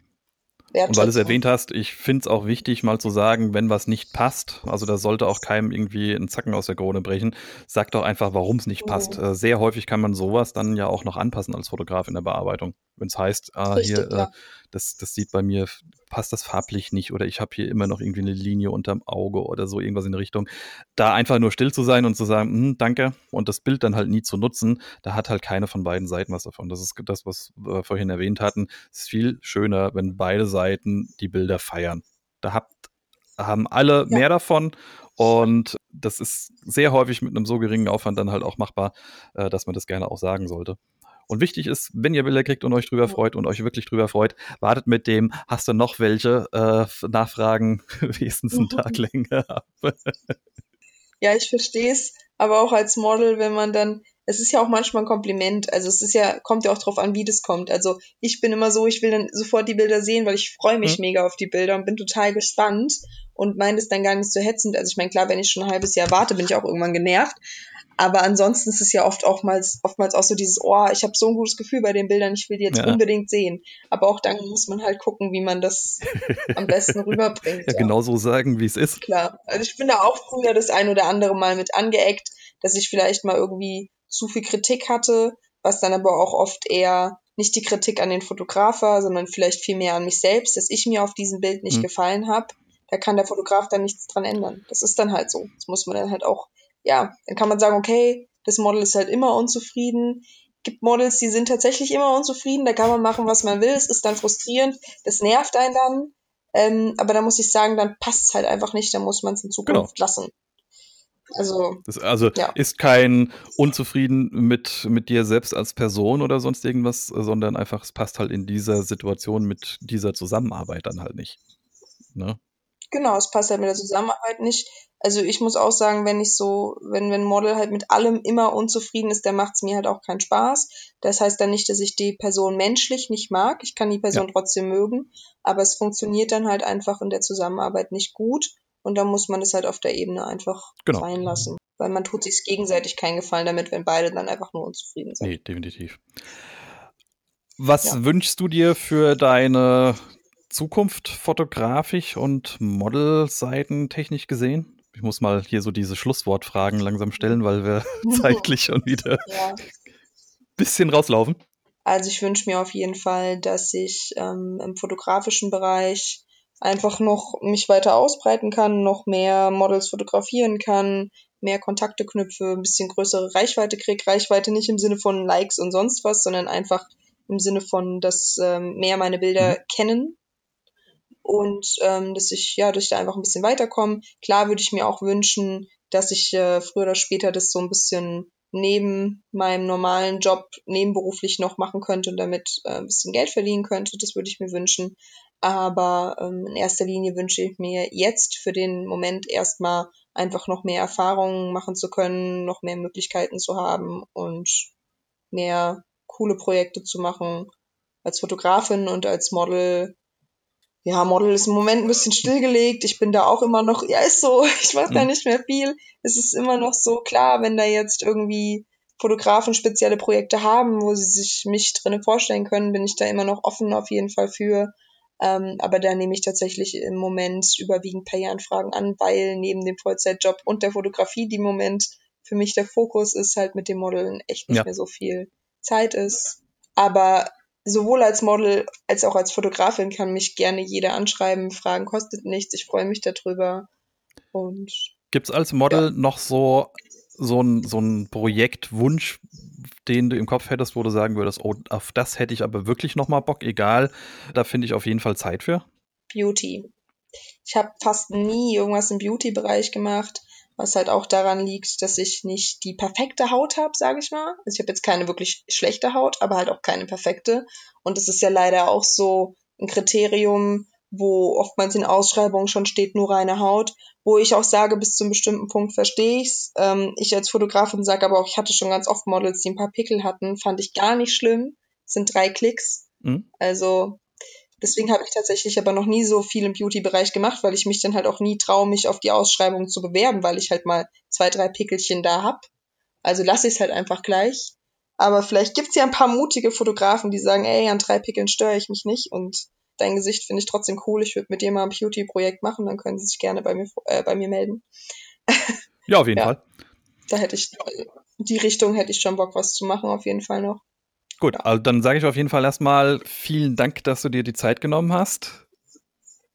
und weil du es erwähnt hast, ich finde es auch wichtig, mal zu sagen, wenn was nicht passt, also da sollte auch keinem irgendwie ein Zacken aus der Krone brechen, sag doch einfach, warum es nicht passt. Oh. sehr häufig kann man sowas dann ja auch noch anpassen als Fotograf in der Bearbeitung. Wenn es heißt, ah, Richtig, hier, äh, das, das sieht bei mir, passt das farblich nicht oder ich habe hier immer noch irgendwie eine Linie unterm Auge oder so, irgendwas in die Richtung. Da einfach nur still zu sein und zu sagen, hm, danke, und das Bild dann halt nie zu nutzen, da hat halt keine von beiden Seiten was davon. Das ist das, was wir vorhin erwähnt hatten. Es ist viel schöner, wenn beide Seiten die Bilder feiern. Da habt, haben alle ja. mehr davon und das ist sehr häufig mit einem so geringen Aufwand dann halt auch machbar, äh, dass man das gerne auch sagen sollte. Und wichtig ist, wenn ihr Bilder kriegt und euch drüber freut und euch wirklich drüber freut, wartet mit dem, hast du noch welche? äh, Nachfragen wenigstens einen Tag länger ab. ja, ich verstehe es, aber auch als Model, wenn man dann, es ist ja auch manchmal ein Kompliment, also es ist ja, kommt ja auch drauf an, wie das kommt. Also ich bin immer so, ich will dann sofort die Bilder sehen, weil ich freue mich mhm. mega auf die Bilder und bin total gespannt und meine es dann gar nicht so hetzend. Also ich meine, klar, wenn ich schon ein halbes Jahr warte, bin ich auch irgendwann genervt. Aber ansonsten ist es ja oft oftmals, oftmals auch so dieses, oh, ich habe so ein gutes Gefühl bei den Bildern, ich will die jetzt ja. unbedingt sehen. Aber auch dann muss man halt gucken, wie man das am besten rüberbringt. Ja, ja. genau so sagen, wie es ist. Klar. Also ich bin da auch früher das ein oder andere Mal mit angeeckt, dass ich vielleicht mal irgendwie zu viel Kritik hatte, was dann aber auch oft eher nicht die Kritik an den Fotograf war, sondern vielleicht viel mehr an mich selbst, dass ich mir auf diesem Bild nicht hm. gefallen habe. Da kann der Fotograf dann nichts dran ändern. Das ist dann halt so. Das muss man dann halt auch ja, dann kann man sagen, okay, das Model ist halt immer unzufrieden. Gibt Models, die sind tatsächlich immer unzufrieden, da kann man machen, was man will. Es ist dann frustrierend, das nervt einen dann. Ähm, aber da muss ich sagen, dann passt es halt einfach nicht, da muss man es in Zukunft genau. lassen. Also, das, also ja. ist kein unzufrieden mit, mit dir selbst als Person oder sonst irgendwas, sondern einfach, es passt halt in dieser Situation mit dieser Zusammenarbeit dann halt nicht. Ne? Genau, es passt halt mit der Zusammenarbeit nicht. Also ich muss auch sagen, wenn ich so, wenn, wenn Model halt mit allem immer unzufrieden ist, dann macht es mir halt auch keinen Spaß. Das heißt dann nicht, dass ich die Person menschlich nicht mag. Ich kann die Person ja. trotzdem mögen, aber es funktioniert dann halt einfach in der Zusammenarbeit nicht gut. Und dann muss man das halt auf der Ebene einfach genau. sein lassen. Weil man tut sich gegenseitig keinen Gefallen damit, wenn beide dann einfach nur unzufrieden sind. Nee, definitiv. Was ja. wünschst du dir für deine Zukunft fotografisch und Modelseiten technisch gesehen? Ich muss mal hier so diese Schlusswortfragen langsam stellen, weil wir zeitlich schon wieder ja. bisschen rauslaufen. Also ich wünsche mir auf jeden Fall, dass ich ähm, im fotografischen Bereich einfach noch mich weiter ausbreiten kann, noch mehr Models fotografieren kann, mehr Kontakte knüpfe, ein bisschen größere Reichweite kriege. Reichweite nicht im Sinne von Likes und sonst was, sondern einfach im Sinne von, dass ähm, mehr meine Bilder mhm. kennen und ähm, dass ich ja, ich da einfach ein bisschen weiterkomme. Klar würde ich mir auch wünschen, dass ich äh, früher oder später das so ein bisschen neben meinem normalen Job nebenberuflich noch machen könnte und damit äh, ein bisschen Geld verdienen könnte. Das würde ich mir wünschen. Aber ähm, in erster Linie wünsche ich mir jetzt für den Moment erstmal einfach noch mehr Erfahrungen machen zu können, noch mehr Möglichkeiten zu haben und mehr coole Projekte zu machen. Als Fotografin und als Model. Ja, Model ist im Moment ein bisschen stillgelegt. Ich bin da auch immer noch, ja, ist so, ich weiß da mhm. nicht mehr viel. Es ist immer noch so klar, wenn da jetzt irgendwie Fotografen spezielle Projekte haben, wo sie sich mich drinnen vorstellen können, bin ich da immer noch offen auf jeden Fall für. Ähm, aber da nehme ich tatsächlich im Moment überwiegend Pay-Anfragen an, weil neben dem Vollzeitjob und der Fotografie, die im Moment für mich der Fokus ist, halt mit dem Modeln echt nicht ja. mehr so viel Zeit ist. Aber sowohl als Model als auch als Fotografin kann mich gerne jeder anschreiben. Fragen kostet nichts. Ich freue mich darüber. Und Gibt es als Model ja. noch so, so ein, so ein Projektwunsch, den du im Kopf hättest, wo du sagen würdest, oh, auf das hätte ich aber wirklich noch mal Bock, egal, da finde ich auf jeden Fall Zeit für? Beauty. Ich habe fast nie irgendwas im Beauty-Bereich gemacht, was halt auch daran liegt, dass ich nicht die perfekte Haut habe, sage ich mal. Also ich habe jetzt keine wirklich schlechte Haut, aber halt auch keine perfekte. Und das ist ja leider auch so ein Kriterium, wo oftmals in Ausschreibungen schon steht, nur reine Haut wo ich auch sage, bis zum bestimmten Punkt verstehe ich's. Ähm, ich als Fotografin sage aber auch, ich hatte schon ganz oft Models, die ein paar Pickel hatten, fand ich gar nicht schlimm. Das sind drei Klicks. Mhm. Also deswegen habe ich tatsächlich aber noch nie so viel im Beauty-Bereich gemacht, weil ich mich dann halt auch nie traue, mich auf die Ausschreibung zu bewerben, weil ich halt mal zwei, drei Pickelchen da hab. Also lasse ich es halt einfach gleich. Aber vielleicht gibt's ja ein paar mutige Fotografen, die sagen, ey, an drei Pickeln störe ich mich nicht und dein Gesicht finde ich trotzdem cool. Ich würde mit dir mal ein Beauty-Projekt machen, dann können sie sich gerne bei mir, äh, bei mir melden. Ja, auf jeden ja. Fall. Da hätte ich, die Richtung hätte ich schon Bock, was zu machen, auf jeden Fall noch. Gut, also dann sage ich auf jeden Fall erstmal vielen Dank, dass du dir die Zeit genommen hast.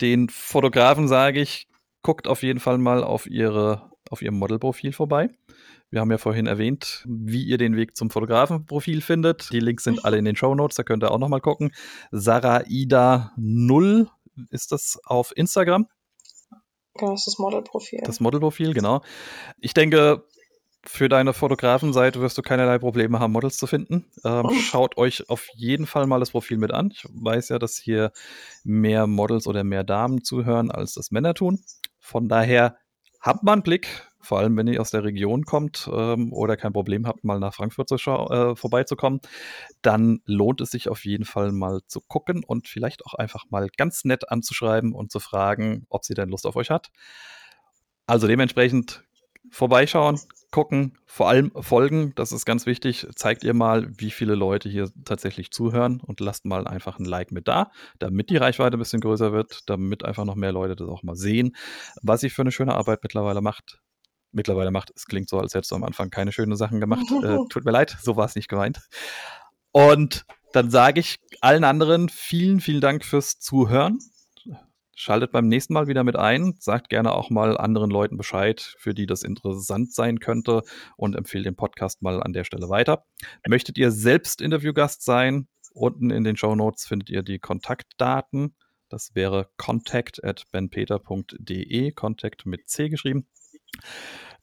Den Fotografen sage ich, guckt auf jeden Fall mal auf ihre, auf ihrem Modelprofil vorbei. Wir haben ja vorhin erwähnt, wie ihr den Weg zum Fotografenprofil findet. Die Links sind alle in den Show Notes, da könnt ihr auch nochmal gucken. Saraida 0 ist das auf Instagram. Genau, das ist das Modelprofil. Das Modelprofil, genau. Ich denke, für deine Fotografenseite wirst du keinerlei Probleme haben, Models zu finden. Ähm, oh. Schaut euch auf jeden Fall mal das Profil mit an. Ich weiß ja, dass hier mehr Models oder mehr Damen zuhören, als das Männer tun. Von daher habt mal einen Blick, vor allem wenn ihr aus der Region kommt ähm, oder kein Problem habt, mal nach Frankfurt zu äh, vorbeizukommen, dann lohnt es sich auf jeden Fall mal zu gucken und vielleicht auch einfach mal ganz nett anzuschreiben und zu fragen, ob sie denn Lust auf euch hat. Also dementsprechend vorbeischauen, gucken, vor allem folgen, das ist ganz wichtig. Zeigt ihr mal, wie viele Leute hier tatsächlich zuhören und lasst mal einfach ein Like mit da, damit die Reichweite ein bisschen größer wird, damit einfach noch mehr Leute das auch mal sehen, was sie für eine schöne Arbeit mittlerweile macht mittlerweile macht. Es klingt so, als hättest du am Anfang keine schönen Sachen gemacht. äh, tut mir leid, so war es nicht gemeint. Und dann sage ich allen anderen vielen, vielen Dank fürs Zuhören. Schaltet beim nächsten Mal wieder mit ein. Sagt gerne auch mal anderen Leuten Bescheid, für die das interessant sein könnte und empfehlt den Podcast mal an der Stelle weiter. Möchtet ihr selbst Interviewgast sein? Unten in den Show Notes findet ihr die Kontaktdaten. Das wäre contact at benpeter.de, Contact mit C geschrieben.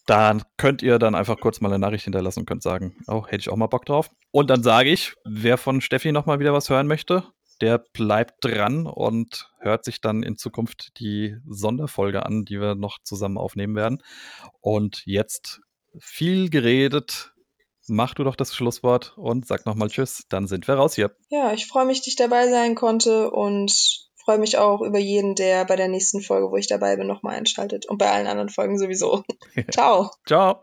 Da könnt ihr dann einfach kurz mal eine Nachricht hinterlassen und könnt sagen, oh, hätte ich auch mal Bock drauf. Und dann sage ich, wer von Steffi nochmal wieder was hören möchte, der bleibt dran und hört sich dann in Zukunft die Sonderfolge an, die wir noch zusammen aufnehmen werden. Und jetzt viel geredet. Mach du doch das Schlusswort und sag nochmal Tschüss. Dann sind wir raus hier. Ja, ich freue mich, dass ich dabei sein konnte und freue mich auch über jeden, der bei der nächsten Folge, wo ich dabei bin, nochmal einschaltet. Und bei allen anderen Folgen sowieso. Ciao. Ciao.